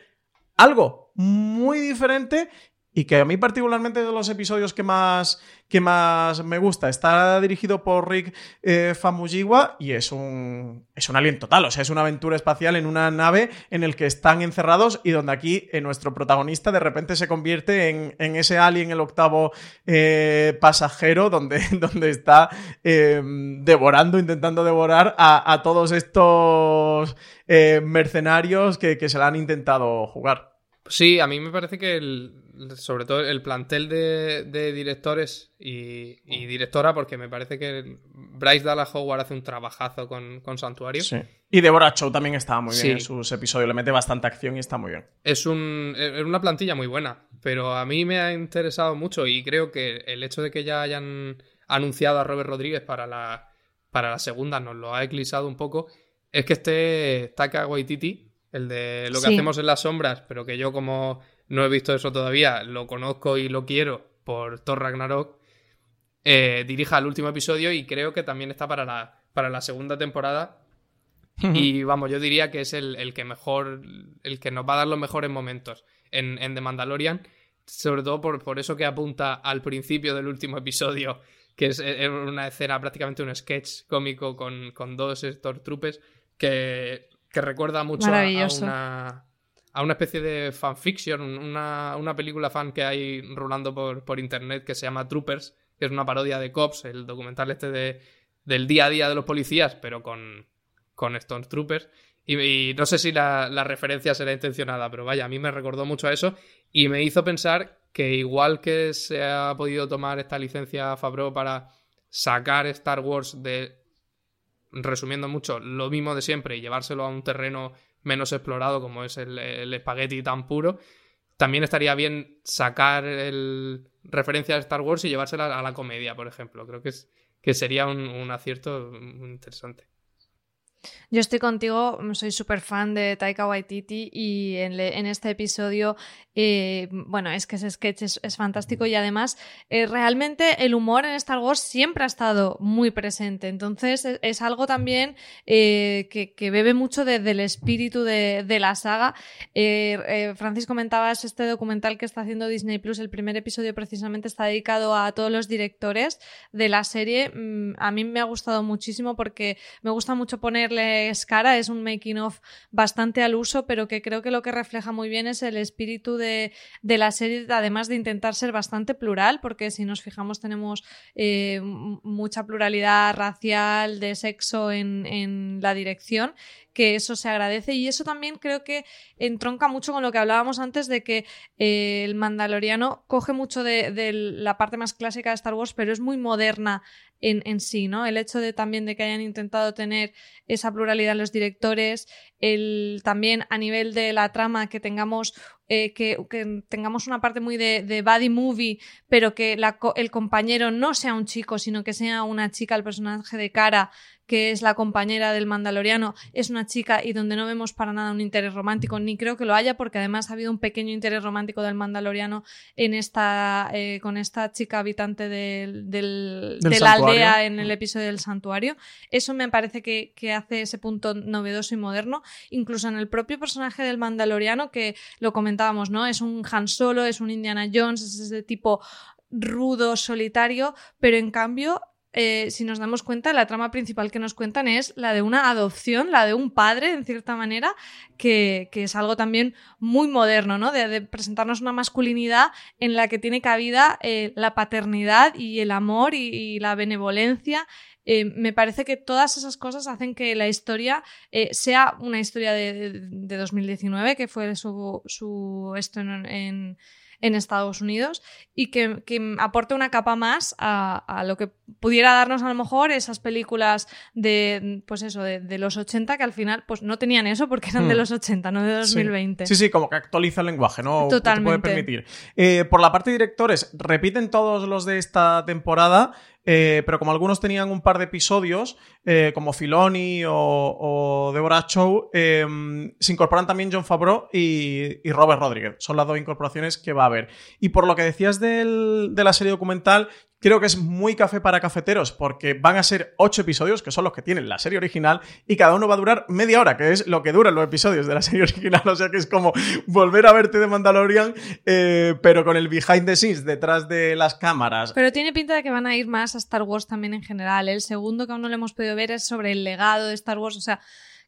algo muy diferente y que a mí particularmente de los episodios que más, que más me gusta. Está dirigido por Rick eh, Famuyiwa y es un, es un alien total, o sea, es una aventura espacial en una nave en el que están encerrados y donde aquí eh, nuestro protagonista de repente se convierte en, en ese alien, el octavo eh, pasajero, donde, [laughs] donde está devorando, intentando devorar a, a todos estos mercenarios que, que se la han intentado jugar. Sí, a mí me parece que el, sobre todo el plantel de, directores y, directora, porque me parece que Bryce Dallas Howard hace un trabajazo con, con Santuario. Sí. Y Deborah Chow también estaba muy bien en sus episodios, le mete bastante acción y está muy bien. Es, un, es una plantilla muy buena, pero a mí me ha interesado mucho y creo que el hecho de que ya hayan anunciado a Robert Rodríguez para la, para la segunda nos lo ha eclipsado un poco, es que este Taka Waititi, el de lo que hacemos en las sombras, pero que yo como no he visto eso todavía, lo conozco y lo quiero por Thor Ragnarok, eh, dirija el último episodio y creo que también está para la, para la segunda temporada. y vamos, yo diría que es el, que mejor, el que nos va a dar los mejores momentos en, en The Mandalorian, sobre todo por, por, eso que apunta al principio del último episodio, que es, una escena, prácticamente un sketch cómico con, con dos Stormtroopers que, que recuerda mucho a, una a una especie de fanfiction, una, una película fan que hay rulando por, por, internet que se llama Troopers, que es una parodia de Cops, el documental este de, del día a día de los policías, pero con, con Stone Troopers. Y, no sé si la, la, referencia será intencionada, pero vaya, a mí me recordó mucho a eso y me hizo pensar que igual que se ha podido tomar esta licencia Fabro para sacar Star Wars de, resumiendo mucho, lo mismo de siempre y llevárselo a un terreno menos explorado como es el, espagueti tan puro, también estaría bien sacar el referencia a Star Wars y llevársela a la comedia, por ejemplo. Creo que, es, que sería un, un acierto interesante. Yo estoy contigo, soy súper fan de Taika Waititi y en, este episodio, eh, bueno, es que ese sketch es, fantástico y además eh, realmente el humor en Star Wars siempre ha estado muy presente, entonces es, algo también eh, que, bebe mucho del espíritu de, la saga. Francis, comentabas este documental que está haciendo Disney Plus, el primer episodio precisamente está dedicado a todos los directores de la serie. Mm, a mí me ha gustado muchísimo porque me gusta mucho ponerle es cara, es un making of bastante al uso, pero que creo que lo que refleja muy bien es el espíritu de, la serie, además de intentar ser bastante plural, porque si nos fijamos tenemos eh, mucha pluralidad racial, de sexo en, en la dirección que eso se agradece y eso también creo que entronca mucho con lo que hablábamos antes de que eh, el mandaloriano coge mucho de, la parte más clásica de Star Wars, pero es muy moderna en, sí, ¿no? El hecho de también de que hayan intentado tener esa pluralidad en los directores, el también a nivel de la trama que tengamos eh, que, tengamos una parte muy de, de body movie, pero que el compañero no sea un chico, sino que sea una chica, el personaje de cara, que es la compañera del Mandaloriano, es una chica y donde no vemos para nada un interés romántico, ni creo que lo haya, porque además ha habido un pequeño interés romántico del Mandaloriano en esta, eh, con esta chica habitante del, de la aldea en el episodio del santuario. Eso me parece que, que hace ese punto novedoso y moderno, incluso en el propio personaje del Mandaloriano, que lo comentábamos, ¿no? Es un Han Solo, es un Indiana Jones, es ese tipo rudo, solitario, pero en cambio eh, si nos damos cuenta, la trama principal que nos cuentan es la de una adopción, la de un padre, en cierta manera, que, es algo también muy moderno, ¿no? De, presentarnos una masculinidad en la que tiene cabida eh, la paternidad y el amor y, la benevolencia. Eh, me parece que todas esas cosas hacen que la historia sea una historia de, 2019, que fue su, su en Estados Unidos y que, aporte una capa más a, lo que pudiera darnos a lo mejor esas películas de, pues eso, de, los 80 que al final pues no tenían eso porque eran de hmm. los 80, no de 2020. Sí, sí, como que actualiza el lenguaje, ¿no? Totalmente. puede permitir. Eh, por la parte de directores, repiten todos los de esta temporada. Eh, pero como algunos tenían un par de episodios, eh, como Filoni o, Deborah Chow, em, se incorporan también John Favreau y, Robert Rodríguez. Son las dos incorporaciones que va a haber. Y por lo que decías de la serie documental, Creo que es muy café para cafeteros porque van a ser ocho episodios, que son los que tienen la serie original, y cada uno va a durar media hora, que es lo que duran los episodios de la [laughs] serie original. O sea que es como volver a verte de Mandalorian, eh, pero con el behind the scenes detrás de las cámaras. Pero tiene pinta de que van a ir más a Star Wars también en general. El segundo que aún no le hemos podido ver es sobre el legado de Star Wars. O sea,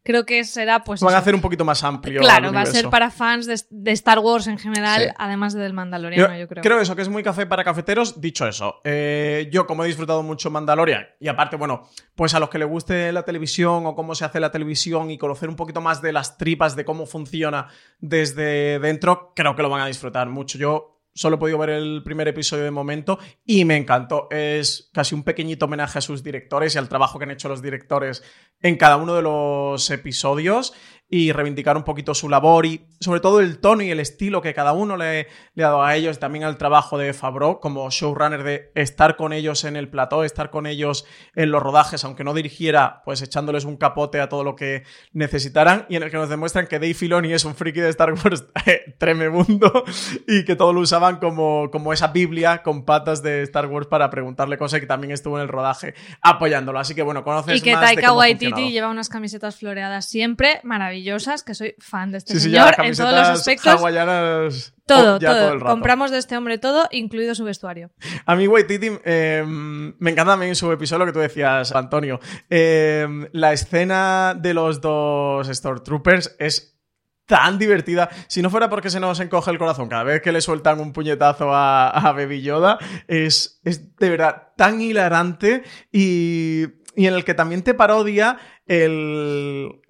creo que será pues... Van a hacer un poquito más amplio. Claro, va a ser para fans de, Star Wars en general, además del Mandalorian, yo, creo. Creo eso, que es muy café para cafeteros. Dicho eso, eh, yo como he disfrutado mucho Mandalorian, y aparte, bueno, pues a los que le guste la televisión o cómo se hace la televisión y conocer un poquito más de las tripas, de cómo funciona desde dentro, creo que lo van a disfrutar mucho. Yo Solo he podido ver el primer episodio de momento y me encantó. Es casi un pequeñito homenaje a sus directores y al trabajo que han hecho los directores en cada uno de los episodios y reivindicar un poquito su labor y sobre todo el tono y el estilo que cada uno le, le ha dado a ellos, también al trabajo de Fabro como showrunner de estar con ellos en el plató, estar con ellos en los rodajes, aunque no dirigiera, pues echándoles un capote a todo lo que necesitaran y en el que nos demuestran que Dave Filoni es un friki de Star Wars [laughs] tremebundo y que todo lo usaban como, como esa biblia con patas de Star Wars para preguntarle cosas y que también estuvo en el rodaje apoyándolo. Así que bueno, conoces y que Taika Waititi lleva unas camisetas floreadas siempre, maravilloso que soy fan de este señor en todos los aspectos. Todo, todo. Compramos de este hombre todo, incluido su vestuario. A mí, Waititi, eh, me encanta también su episodio, que tú decías, Antonio. Eh, la escena de los dos Stormtroopers es tan divertida. Si no fuera porque se nos encoge el corazón cada vez que le sueltan un puñetazo a, a Baby Yoda, es, es de verdad tan hilarante y, y en el que también te parodia el,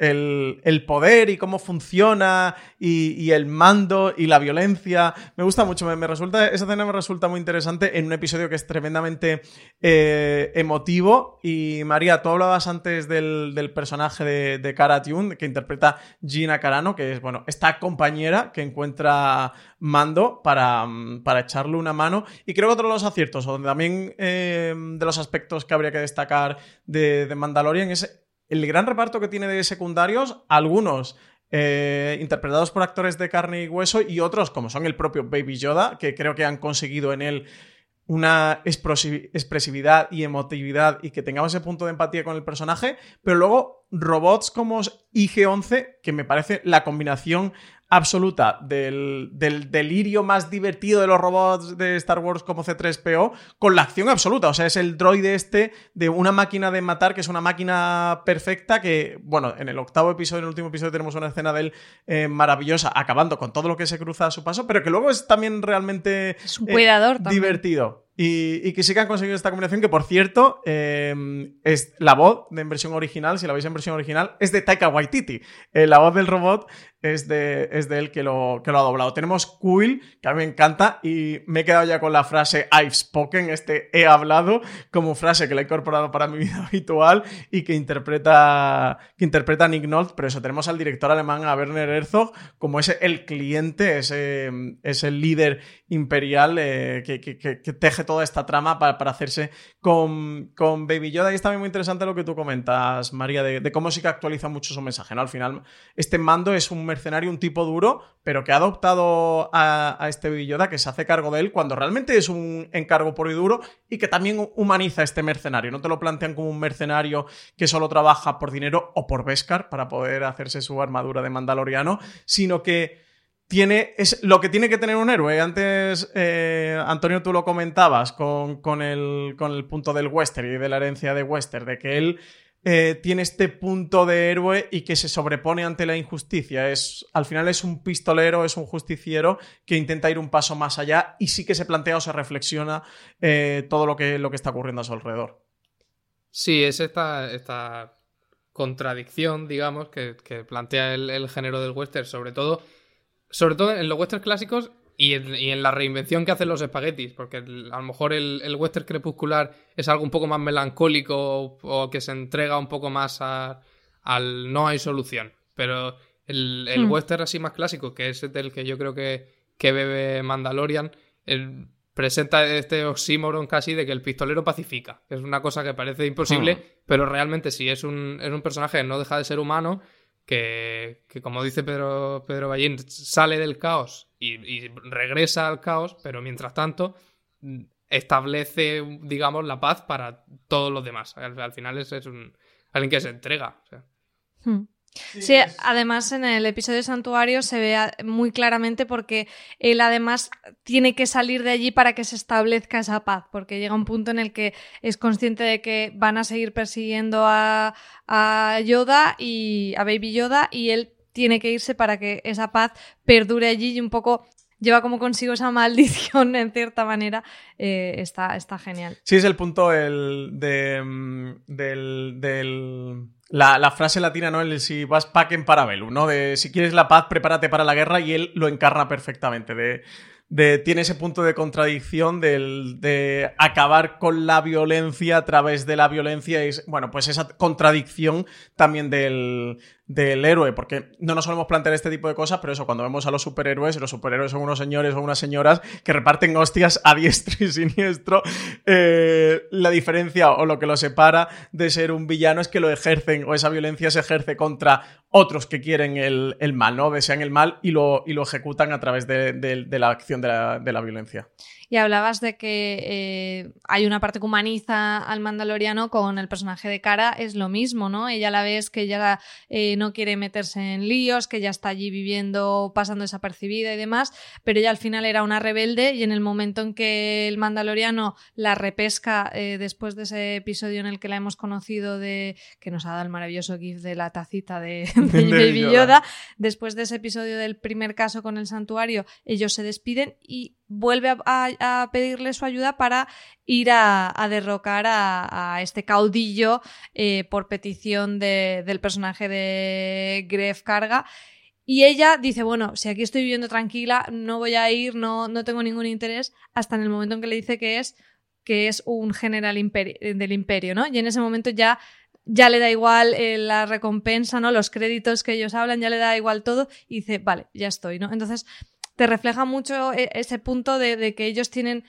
poder y cómo funciona y, el mando y la violencia. Me gusta mucho, me, resulta, esa escena me resulta muy interesante en un episodio que es tremendamente eh, emotivo. Y María, tú hablabas antes del, personaje de, de Cara Tune, que interpreta Gina Carano, que es, bueno, esta compañera que encuentra mando para, para echarle una mano. Y creo que otro de los aciertos, o también eh, de los aspectos que habría que destacar de, de Mandalorian es el gran reparto que tiene de secundarios, algunos eh, interpretados por actores de carne y hueso y otros como son el propio Baby Yoda, que creo que han conseguido en él una expresividad y emotividad y que tengamos ese punto de empatía con el personaje, pero luego robots como IG-11, que me parece la combinación absoluta del, delirio más divertido de los robots de Star Wars como C3PO con la acción absoluta. O sea, es el droide este de una máquina de matar que es una máquina perfecta que, bueno, en el octavo episodio, en el último episodio tenemos una escena de él eh, maravillosa, acabando con todo lo que se cruza a su paso, pero que luego es también realmente es un cuidador eh, divertido. Y, que sí que han conseguido esta combinación, que por cierto, eh, es la voz de en versión original, si la veis en versión original, es de Taika Waititi. la voz del robot es de, es de él que lo, que lo ha doblado. Tenemos Quill, que a mí me encanta, y me he quedado ya con la frase I've spoken, este he hablado, como frase que le he incorporado para mi [laughs] vida habitual y que interpreta, que interpreta Nick Nolte, pero eso, tenemos al director alemán, a Werner Herzog, como ese el cliente, ese, ese líder imperial eh, que, que, que, teje toda esta trama para, hacerse con, con, Baby Yoda. Y es también muy interesante lo que tú comentas, María, de, cómo sí que actualiza mucho su mensaje, ¿no? Al final, este mando es un mercenario, un tipo duro, pero que ha adoptado a, este Yoda, que se hace cargo de él cuando realmente es un encargo puro y duro y que también humaniza a este mercenario. No te lo plantean como un mercenario que solo trabaja por dinero o por Beskar para poder hacerse su armadura de mandaloriano, sino que tiene, es lo que tiene que tener un héroe. Antes, eh, Antonio, tú lo comentabas con, con, el, con el punto del western y de la herencia de western, de que él eh, tiene este punto de héroe y que se sobrepone ante la injusticia. Es, al final es un pistolero, es un justiciero que intenta ir un paso más allá y sí que se plantea o se reflexiona eh, todo lo que, lo que está ocurriendo a su alrededor. Sí, es esta, esta contradicción, digamos, que, plantea el, género del western, sobre todo, sobre todo en los westerns clásicos y en, la reinvención que hacen los espaguetis, porque a lo mejor el, western crepuscular es algo un poco más melancólico o, que se entrega un poco más al no hay solución. Pero el, hmm. western así más clásico, que es el que yo creo que, que bebe Mandalorian, presenta este oxímoron casi de que el pistolero pacifica. Es una cosa que parece imposible, hmm. pero realmente sí, es un, es un personaje que no deja de ser humano que, como dice Pedro, Pedro Ballín, sale del caos y, regresa al caos, pero mientras tanto mm, establece, digamos, la paz para todos los demás. Al, final es, un, alguien que se entrega. Hmm. Sí, además en el episodio de Santuario se ve muy claramente porque él además tiene que salir de allí para que se establezca esa paz, porque llega un punto en el que es consciente de que van a seguir persiguiendo a, a Yoda y a Baby Yoda y él tiene que irse para que esa paz perdure allí y un poco lleva como consigo esa maldición [laughs] en cierta manera, eh, está, está genial. Sí, es el punto el de, mm, del, la, frase latina, ¿no? El si vas paquen para velum, ¿no? De si quieres la paz, prepárate para la guerra y él lo encarna perfectamente. De, de, tiene ese punto de contradicción del, de acabar con la violencia a través de la violencia. Y, bueno, pues esa contradicción también del, del héroe, porque no nos solemos plantear este tipo de cosas, pero eso, cuando vemos a los superhéroes, los superhéroes son unos señores o unas señoras que reparten hostias a [laughs] diestro y siniestro, eh, la diferencia o lo que lo separa de ser un villano es que lo ejercen, o esa violencia se ejerce contra otros que quieren el, mal, ¿no? Desean el mal y lo, y lo ejecutan a través de, la acción de la, de la violencia. Y hablabas de que eh, hay una parte que humaniza al mandaloriano con el personaje de Cara, es lo mismo, ¿no? Ella la ves que ella eh, no quiere meterse en líos, que ya está allí viviendo, pasando desapercibida y demás, pero ella al final era una rebelde y en el momento en que el mandaloriano la repesca eh, después de ese episodio en el que la hemos conocido de que nos ha dado el maravilloso gif de la tacita de, [laughs] Baby Yoda, después de ese episodio del primer caso con el santuario, ellos se despiden y vuelve a, pedirle su ayuda para ir a, derrocar a, este caudillo eh, por petición del personaje de Gref Carga. Y ella dice, bueno, si aquí estoy viviendo tranquila, no voy a ir, no, no tengo ningún interés, hasta en el momento en que le dice que es, que es un general del imperio, ¿no? Y en ese momento ya ya le da igual eh, la recompensa, ¿no? Los créditos que ellos hablan, ya le da igual todo y dice, vale, ya estoy, ¿no? Entonces, te refleja mucho e, ese punto de, que ellos tienen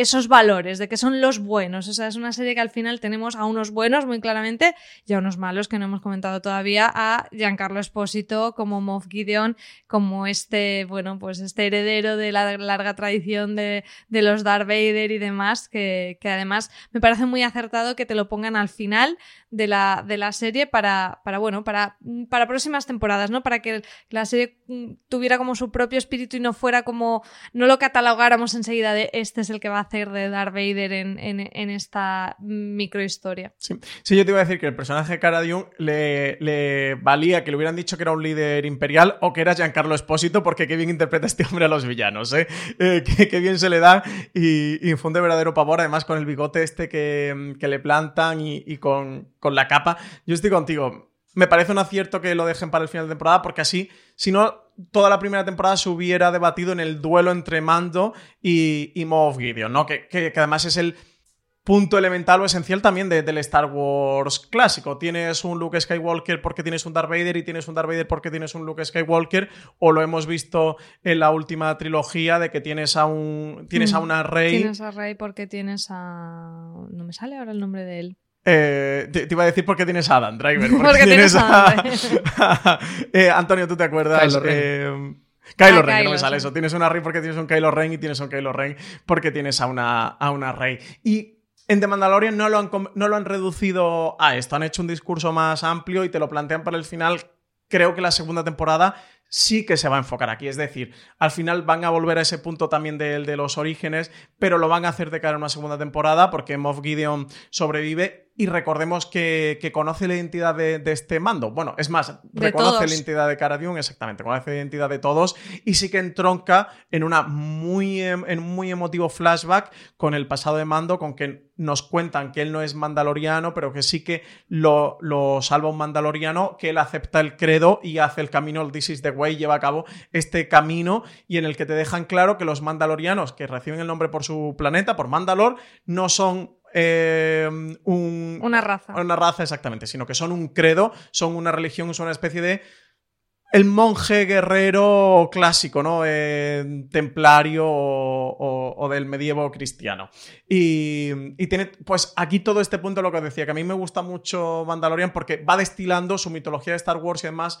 esos valores, de que son los buenos. O sea, es una serie que al final tenemos a unos buenos muy claramente y a unos malos que no hemos comentado todavía, a Giancarlo Espósito como Moff Gideon, como este, bueno, pues este heredero de la larga tradición de, los Darth Vader y demás, que, que, además me parece muy acertado que te lo pongan al final de la, de la serie para, para, bueno, para, para próximas temporadas, ¿no? Para que la serie mm, tuviera como su propio espíritu y no fuera como, no lo catalogáramos enseguida de este es el que va a hacer de Darth Vader en, en, esta microhistoria. Sí. sí, yo te iba a decir que el personaje de Cara Dune le, le, valía que le hubieran dicho que era un líder imperial o que era Giancarlo Espósito, porque qué bien interpreta este hombre a los villanos, ¿eh? eh qué, bien se le da y, infunde verdadero pavor, además con el bigote este que, que le plantan y, y con con la capa. Yo estoy contigo. Me parece un acierto que lo dejen para el final de temporada, porque así, si no, toda la primera temporada se hubiera debatido en el duelo entre Mando y, y Moff Gideon, ¿no? Que, que, además es el punto elemental o esencial también del Star Wars clásico. Tienes un Luke Skywalker porque tienes un Darth Vader y tienes un Darth Vader porque tienes un Luke Skywalker, o lo hemos visto en la última trilogía de que tienes a un tienes a mm, una Rey. Tienes a Rey porque tienes a no me sale ahora el nombre de él. Eh, te, iba a decir por qué tienes a Adam Driver. [laughs] Porque, tienes, a. [laughs] Eh, Antonio, ¿tú te acuerdas? Kylo Ren. Eh, Kylo Ren, no me sale eso. Tienes una Rey porque tienes un Kylo Ren y tienes un Kylo Ren porque tienes a una, a una Rey. Y en The Mandalorian no lo, han, no lo han reducido a esto. Han hecho un discurso más amplio y te lo plantean para el final. Creo que la segunda temporada sí que se va a enfocar aquí. Es decir, al final van a volver a ese punto también de, los orígenes, pero lo van a hacer de cara a una segunda temporada porque Moff Gideon sobrevive y recordemos que, conoce la identidad de, este mando. Bueno, es más, reconoce la identidad de Cara Dune, exactamente, conoce la identidad de todos y sí que entronca en, una muy, em, en un muy emotivo flashback con el pasado de mando, con que nos cuentan que él no es mandaloriano, pero que sí que lo, lo, salva un mandaloriano, que él acepta el credo y hace el camino, el This is the way, lleva a cabo este camino y en el que te dejan claro que los mandalorianos que reciben el nombre por su planeta, por Mandalor, no son eh, una raza. Una raza, exactamente, sino que son un credo, son una religión, son una especie de el monje guerrero clásico, ¿no? Eh, templario o, del medievo cristiano. Y, tiene, pues aquí todo este punto lo que os decía, que a mí me gusta mucho Mandalorian porque va destilando su mitología de Star Wars y demás.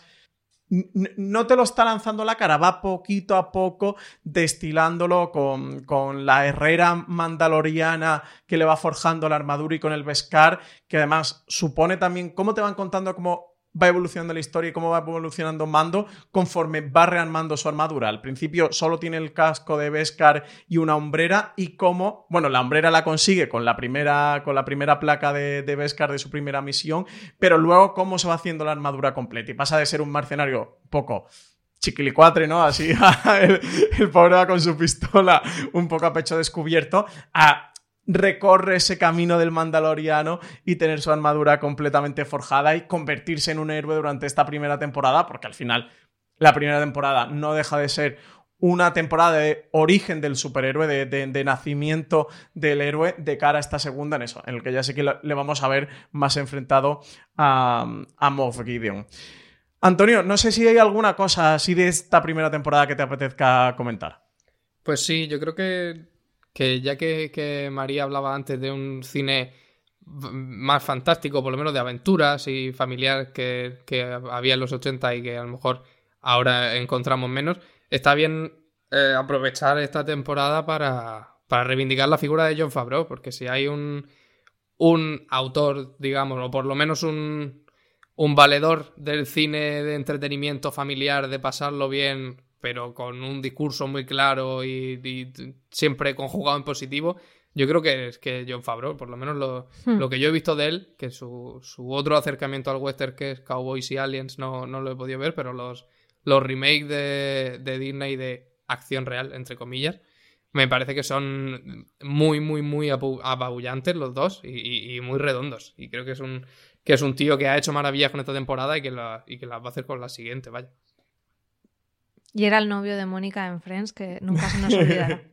No te lo está lanzando la cara, va poquito a poco destilándolo con, con la herrera mandaloriana que le va forjando la armadura y con el Beskar, que además supone también cómo te van contando como va evolucionando la historia y cómo va evolucionando Mando conforme va rearmando su armadura. Al principio solo tiene el casco de Beskar y una hombrera y cómo, bueno, la hombrera la consigue con la primera, con la primera placa de, de Beskar de su primera misión, pero luego cómo se va haciendo la armadura completa y pasa de ser un mercenario poco chiquilicuatre, ¿no? Así, [laughs] el, el pobre va con su pistola un poco a pecho descubierto, a recorre ese camino del mandaloriano y tener su armadura completamente forjada y convertirse en un héroe durante esta primera temporada, porque al final la primera temporada no deja de ser una temporada de origen del superhéroe, de, nacimiento del héroe, de cara a esta segunda en eso, en el que ya sé que le vamos a ver más enfrentado a, a Moff Gideon. Antonio, no sé si hay alguna cosa así de esta primera temporada que te apetezca comentar. Pues sí, yo creo que que ya que, María hablaba antes de un cine más fantástico, por lo menos de aventuras y familiar que, había en los 80 y que a lo mejor ahora encontramos menos, está bien eh, aprovechar esta temporada para, para reivindicar la figura de John Favreau, porque si hay un, un autor, digamos, o por lo menos un, un valedor del cine de entretenimiento familiar, de pasarlo bien pero con un discurso muy claro y, siempre conjugado en positivo, yo creo que es que John Favreau, por lo menos hmm. lo, que yo he visto de él, que su, su, otro acercamiento al western que es Cowboys y Aliens no, no lo he podido ver, pero los, los remakes de, de Disney de acción real, entre comillas, me parece que son muy, muy, muy apabullantes los dos y, muy redondos. Y creo que es un que es un tío que ha hecho maravillas con esta temporada y que, la, y que las va a hacer con la siguiente, vaya. Y era el novio de Mónica en Friends, que nunca se nos olvidará. [laughs]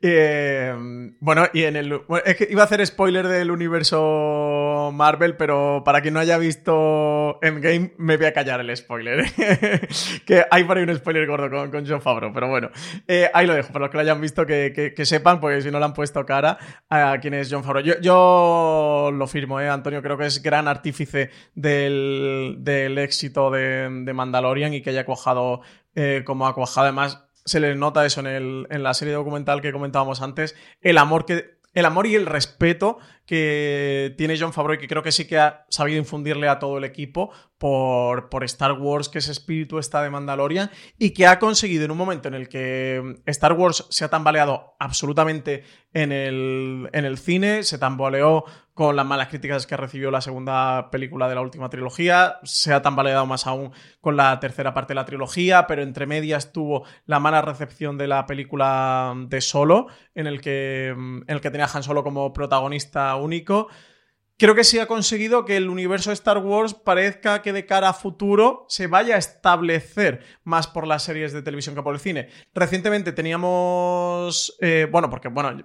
Eh, bueno, y en el. es que iba a hacer spoiler del universo Marvel, pero para quien no haya visto Endgame, me voy a callar el spoiler. [laughs] que hay por ahí un spoiler gordo con, con John Favreau, pero bueno, eh, ahí lo dejo, para los que lo hayan visto, que, sepan, porque si no le han puesto cara a quién es John Favreau. Yo, lo firmo, ¿eh? Antonio, creo que es gran artífice del, éxito de, de Mandalorian y que haya cuajado eh, como ha. Además, se le nota eso en, en la serie documental que comentábamos antes, el amor que el amor y el respeto que tiene John Favreau y que creo que sí que ha sabido infundirle a todo el equipo por, por, Star Wars, que ese espíritu está de Mandalorian y que ha conseguido en un momento en el que Star Wars se ha tambaleado absolutamente en el, en el cine, se tambaleó con las malas críticas que recibió la segunda película de la última trilogía, se ha tambaleado más aún con la tercera parte de la trilogía, pero entre medias tuvo la mala recepción de la película de Solo, en el que, en el que tenía Han Solo como protagonista único creo que sí ha conseguido que el universo de Star Wars parezca que de cara a futuro se vaya a establecer más por las series de televisión que por el cine. Recientemente teníamos, eh, bueno, porque bueno,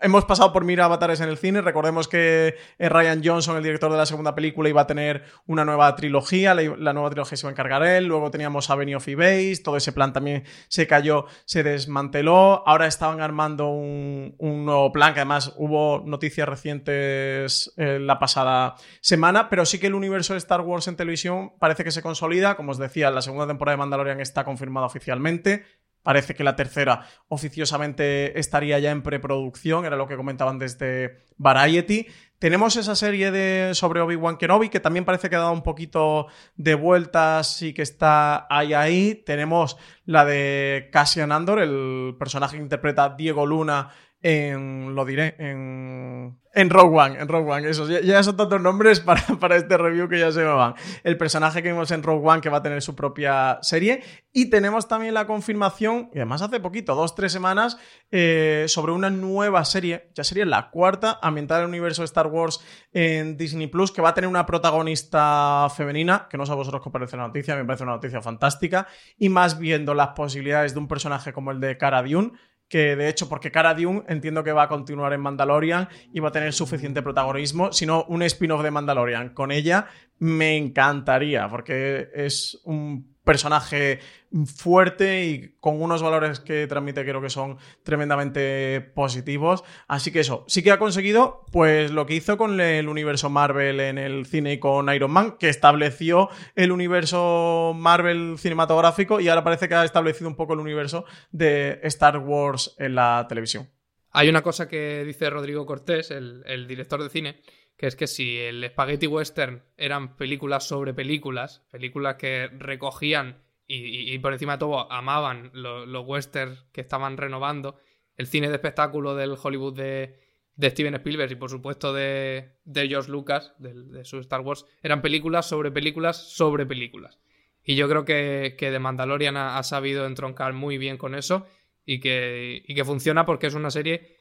hemos pasado por mira avatares en el cine, recordemos que eh, Ryan Johnson, el director de la segunda película, iba a tener una nueva trilogía, la, nueva trilogía se iba a encargar él, luego teníamos Avenue of Base, todo ese plan también se cayó, se desmanteló, ahora estaban armando un, nuevo plan, que además hubo noticias recientes eh, la pasada semana, pero sí que el universo de Star Wars en televisión parece que se consolida. Como os decía, la segunda temporada de Mandalorian está confirmada oficialmente. Parece que la tercera oficiosamente estaría ya en preproducción, era lo que comentaban desde Variety. Tenemos esa serie de sobre Obi-Wan Kenobi que también parece que ha dado un poquito de vueltas y que está ahí ahí. Tenemos la de Cassian Andor, el personaje que interpreta Diego Luna en, lo diré, en, en Rogue One, en Rogue One, eso, ya, son tantos nombres [laughs] para, para, este review que ya se me van. El personaje que vimos en Rogue One que va a tener su propia serie y tenemos también la confirmación, y además hace poquito, dos, tres semanas, eh, sobre una nueva serie, ya sería la cuarta, ambientada en el universo de Star Wars en Disney Plus, que va a tener una protagonista femenina, que no sé a vosotros qué parece la noticia, me parece una noticia fantástica, y más viendo las posibilidades de un personaje como el de Cara Dune, que de hecho, porque Cara Dune entiendo que va a continuar en Mandalorian y va a tener suficiente protagonismo, sino un spin-off de Mandalorian. Con ella me encantaría, porque es un personaje fuerte y con unos valores que transmite creo que son tremendamente positivos. Así que eso, sí que ha conseguido pues lo que hizo con el universo Marvel en el cine y con Iron Man, que estableció el universo Marvel cinematográfico y ahora parece que ha establecido un poco el universo de Star Wars en la televisión. Hay una cosa que dice Rodrigo Cortés, el, el director de cine, que es que si el Spaghetti Western eran películas sobre películas, películas que recogían y, por encima de todo amaban los westerns que estaban renovando, el cine de espectáculo del Hollywood de, Steven Spielberg y por supuesto de, George Lucas, de, su Star Wars, eran películas sobre películas sobre películas. Y yo creo que, que The Mandalorian ha, sabido entroncar muy bien con eso y que, y que funciona porque es una serie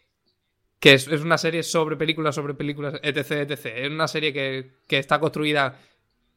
que es, una serie sobre películas, sobre películas, etc, etc. Es una serie que, está construida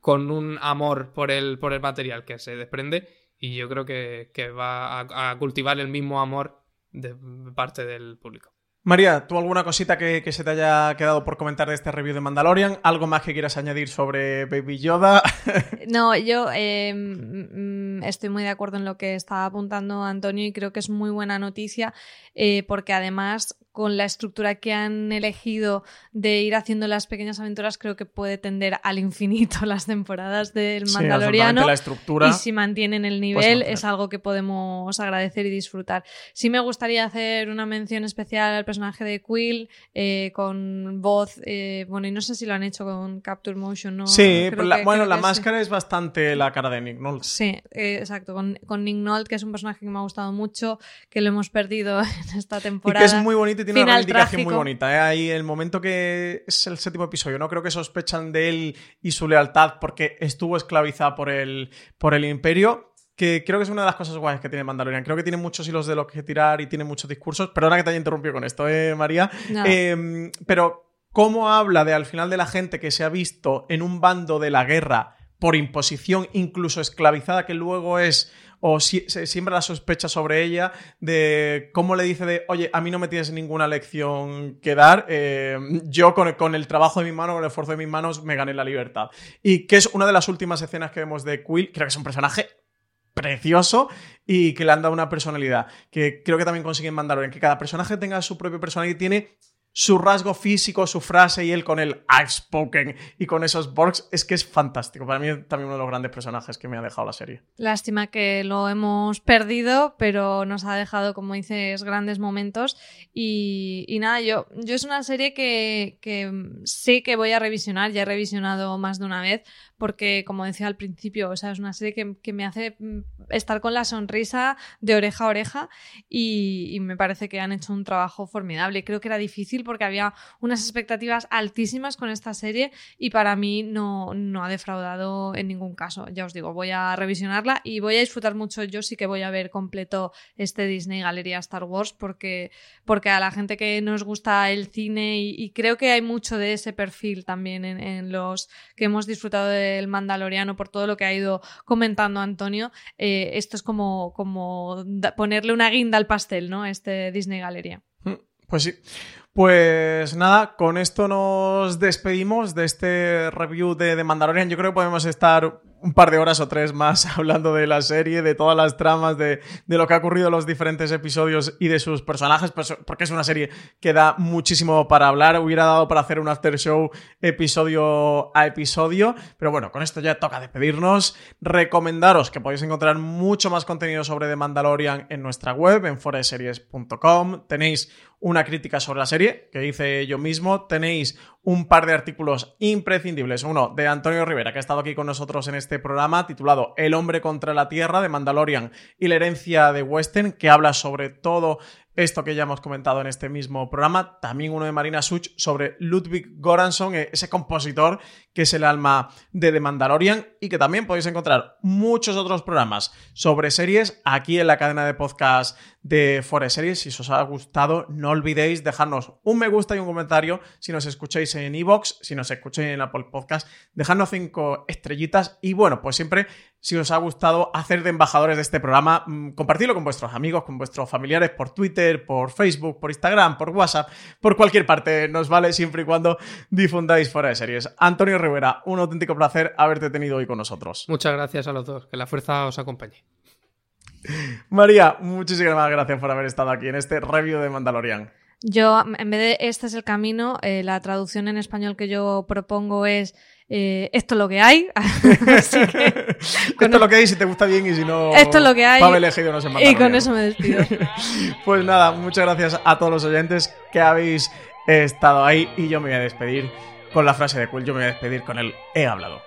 con un amor por el, por el material que se desprende y yo creo que, va a, cultivar el mismo amor de parte del público. María, ¿tú alguna cosita que, se te haya quedado por comentar de este review de Mandalorian? ¿Algo más que quieras añadir sobre Baby Yoda? [laughs] no, yo eh, mm, estoy muy de acuerdo en lo que estaba apuntando Antonio y creo que es muy buena noticia eh, porque además con la estructura que han elegido de ir haciendo las pequeñas aventuras, creo que puede tender al infinito [laughs] las temporadas del Mandaloriano. la estructura, y si mantienen el nivel, es algo que podemos agradecer y disfrutar. Sí me gustaría hacer una mención especial al personaje de Quill eh, con voz. Eh, bueno, y no sé si lo han hecho con Capture Motion, ¿no? Sí, bueno, la máscara es bastante la cara de Nick Nolte. Sí, eh, exacto. Con, con Nick Nolte, que es un personaje que me ha gustado mucho, que lo hemos perdido [laughs] en esta temporada. Y que es muy bonito tiene una reivindicación muy bonita. Ahí el momento que es el séptimo episodio, no creo que sospechan de él y su lealtad porque estuvo esclavizada por el, por el imperio. Que creo que es una de las cosas guays que tiene Mandalorian. Creo que tiene muchos hilos de los que tirar y tiene muchos discursos. Perdona que te haya interrumpido con esto, ¿eh, María? Em, pero, ¿cómo habla de al final de la gente que se ha visto en un bando de la guerra por imposición, incluso esclavizada, que luego es o si, se siembra la sospecha sobre ella de cómo le dice de, oye, a mí no me tienes ninguna lección que dar, eh, yo con, con, el trabajo de mi mano, con el esfuerzo de mis manos, me gané la libertad. Y que es una de las últimas escenas que vemos de Quill, creo que es un personaje precioso y que le han dado una personalidad, que creo que también consiguen mandarlo en que cada personaje tenga su propia personalidad y tiene su rasgo físico, su frase y él con el I've spoken y con esos Borgs es que es fantástico. Para mí también uno de los grandes personajes que me ha dejado la serie. Lástima que lo hemos perdido, pero nos ha dejado, como dices, grandes momentos. Y, nada, yo, yo es una serie que, que sé que voy a revisionar, ya he revisionado más de una vez, porque como decía al principio, o sea, es una serie que, me hace mm, estar con la sonrisa de oreja a oreja y, me parece que han hecho un trabajo formidable. Creo que era difícil porque había unas expectativas altísimas con esta serie y para mí no, no ha defraudado en ningún caso. Ya os digo, voy a revisionarla y voy a disfrutar mucho. Yo sí que voy a ver completo este Disney Galería Star Wars porque, porque a la gente que nos gusta el cine y, creo que hay mucho de ese perfil también en, en los que hemos disfrutado de el Mandaloriano, por todo lo que ha ido comentando Antonio, eh, esto es como, como ponerle una guinda al pastel, ¿no? Este Disney Galería. Mm, pues sí. Pues nada, con esto nos despedimos de este review de, de Mandalorian. Yo creo que podemos estar un par de horas o tres más [laughs] hablando de la serie, de todas las tramas, de, lo que ha ocurrido en los diferentes episodios y de sus personajes, porque es una serie que da muchísimo para hablar. Hubiera dado para hacer un after show episodio a episodio, pero bueno, con esto ya toca despedirnos. Recomendaros que podéis encontrar mucho más contenido sobre The Mandalorian en nuestra web, en foreseries.com. Tenéis una crítica sobre la serie que hice yo mismo. Tenéis un par de artículos imprescindibles. Uno de Antonio Rivera, que ha estado aquí con nosotros en este programa, titulado El hombre contra la tierra de Mandalorian y la herencia de Western, que habla sobre todo esto que ya hemos comentado en este mismo programa, también uno de Marina Such sobre Ludwig Goranson, eh, ese compositor que es el alma de The Mandalorian y que también podéis encontrar muchos otros programas sobre series aquí en la cadena de podcast de Forest Series. Si os ha gustado, no olvidéis dejarnos un me gusta y un comentario si nos escucháis en iVoox, si nos escucháis en Apple Podcast, dejadnos cinco estrellitas y bueno, pues siempre si os ha gustado hacer de embajadores de este programa, mm, compartirlo con vuestros amigos, con vuestros familiares por Twitter, por Facebook, por Instagram, por WhatsApp, por cualquier parte. Nos vale siempre y cuando difundáis fuera de series. Antonio Rivera, un auténtico placer haberte tenido hoy con nosotros. Muchas gracias a los dos. Que la fuerza os acompañe. María, muchísimas gracias por haber estado aquí en este review de Mandalorian. Yo, en vez de este es el camino, eh, la traducción en español que yo propongo es eh, esto es lo que hay. [laughs] [laughs] esto es lo que hay, si te gusta bien y si no. Esto es lo que hay. no se y con eso me despido. [laughs] pues nada, muchas gracias a todos los oyentes que habéis estado ahí y yo me voy a despedir con la frase de Quill. Yo me voy a despedir con el he hablado.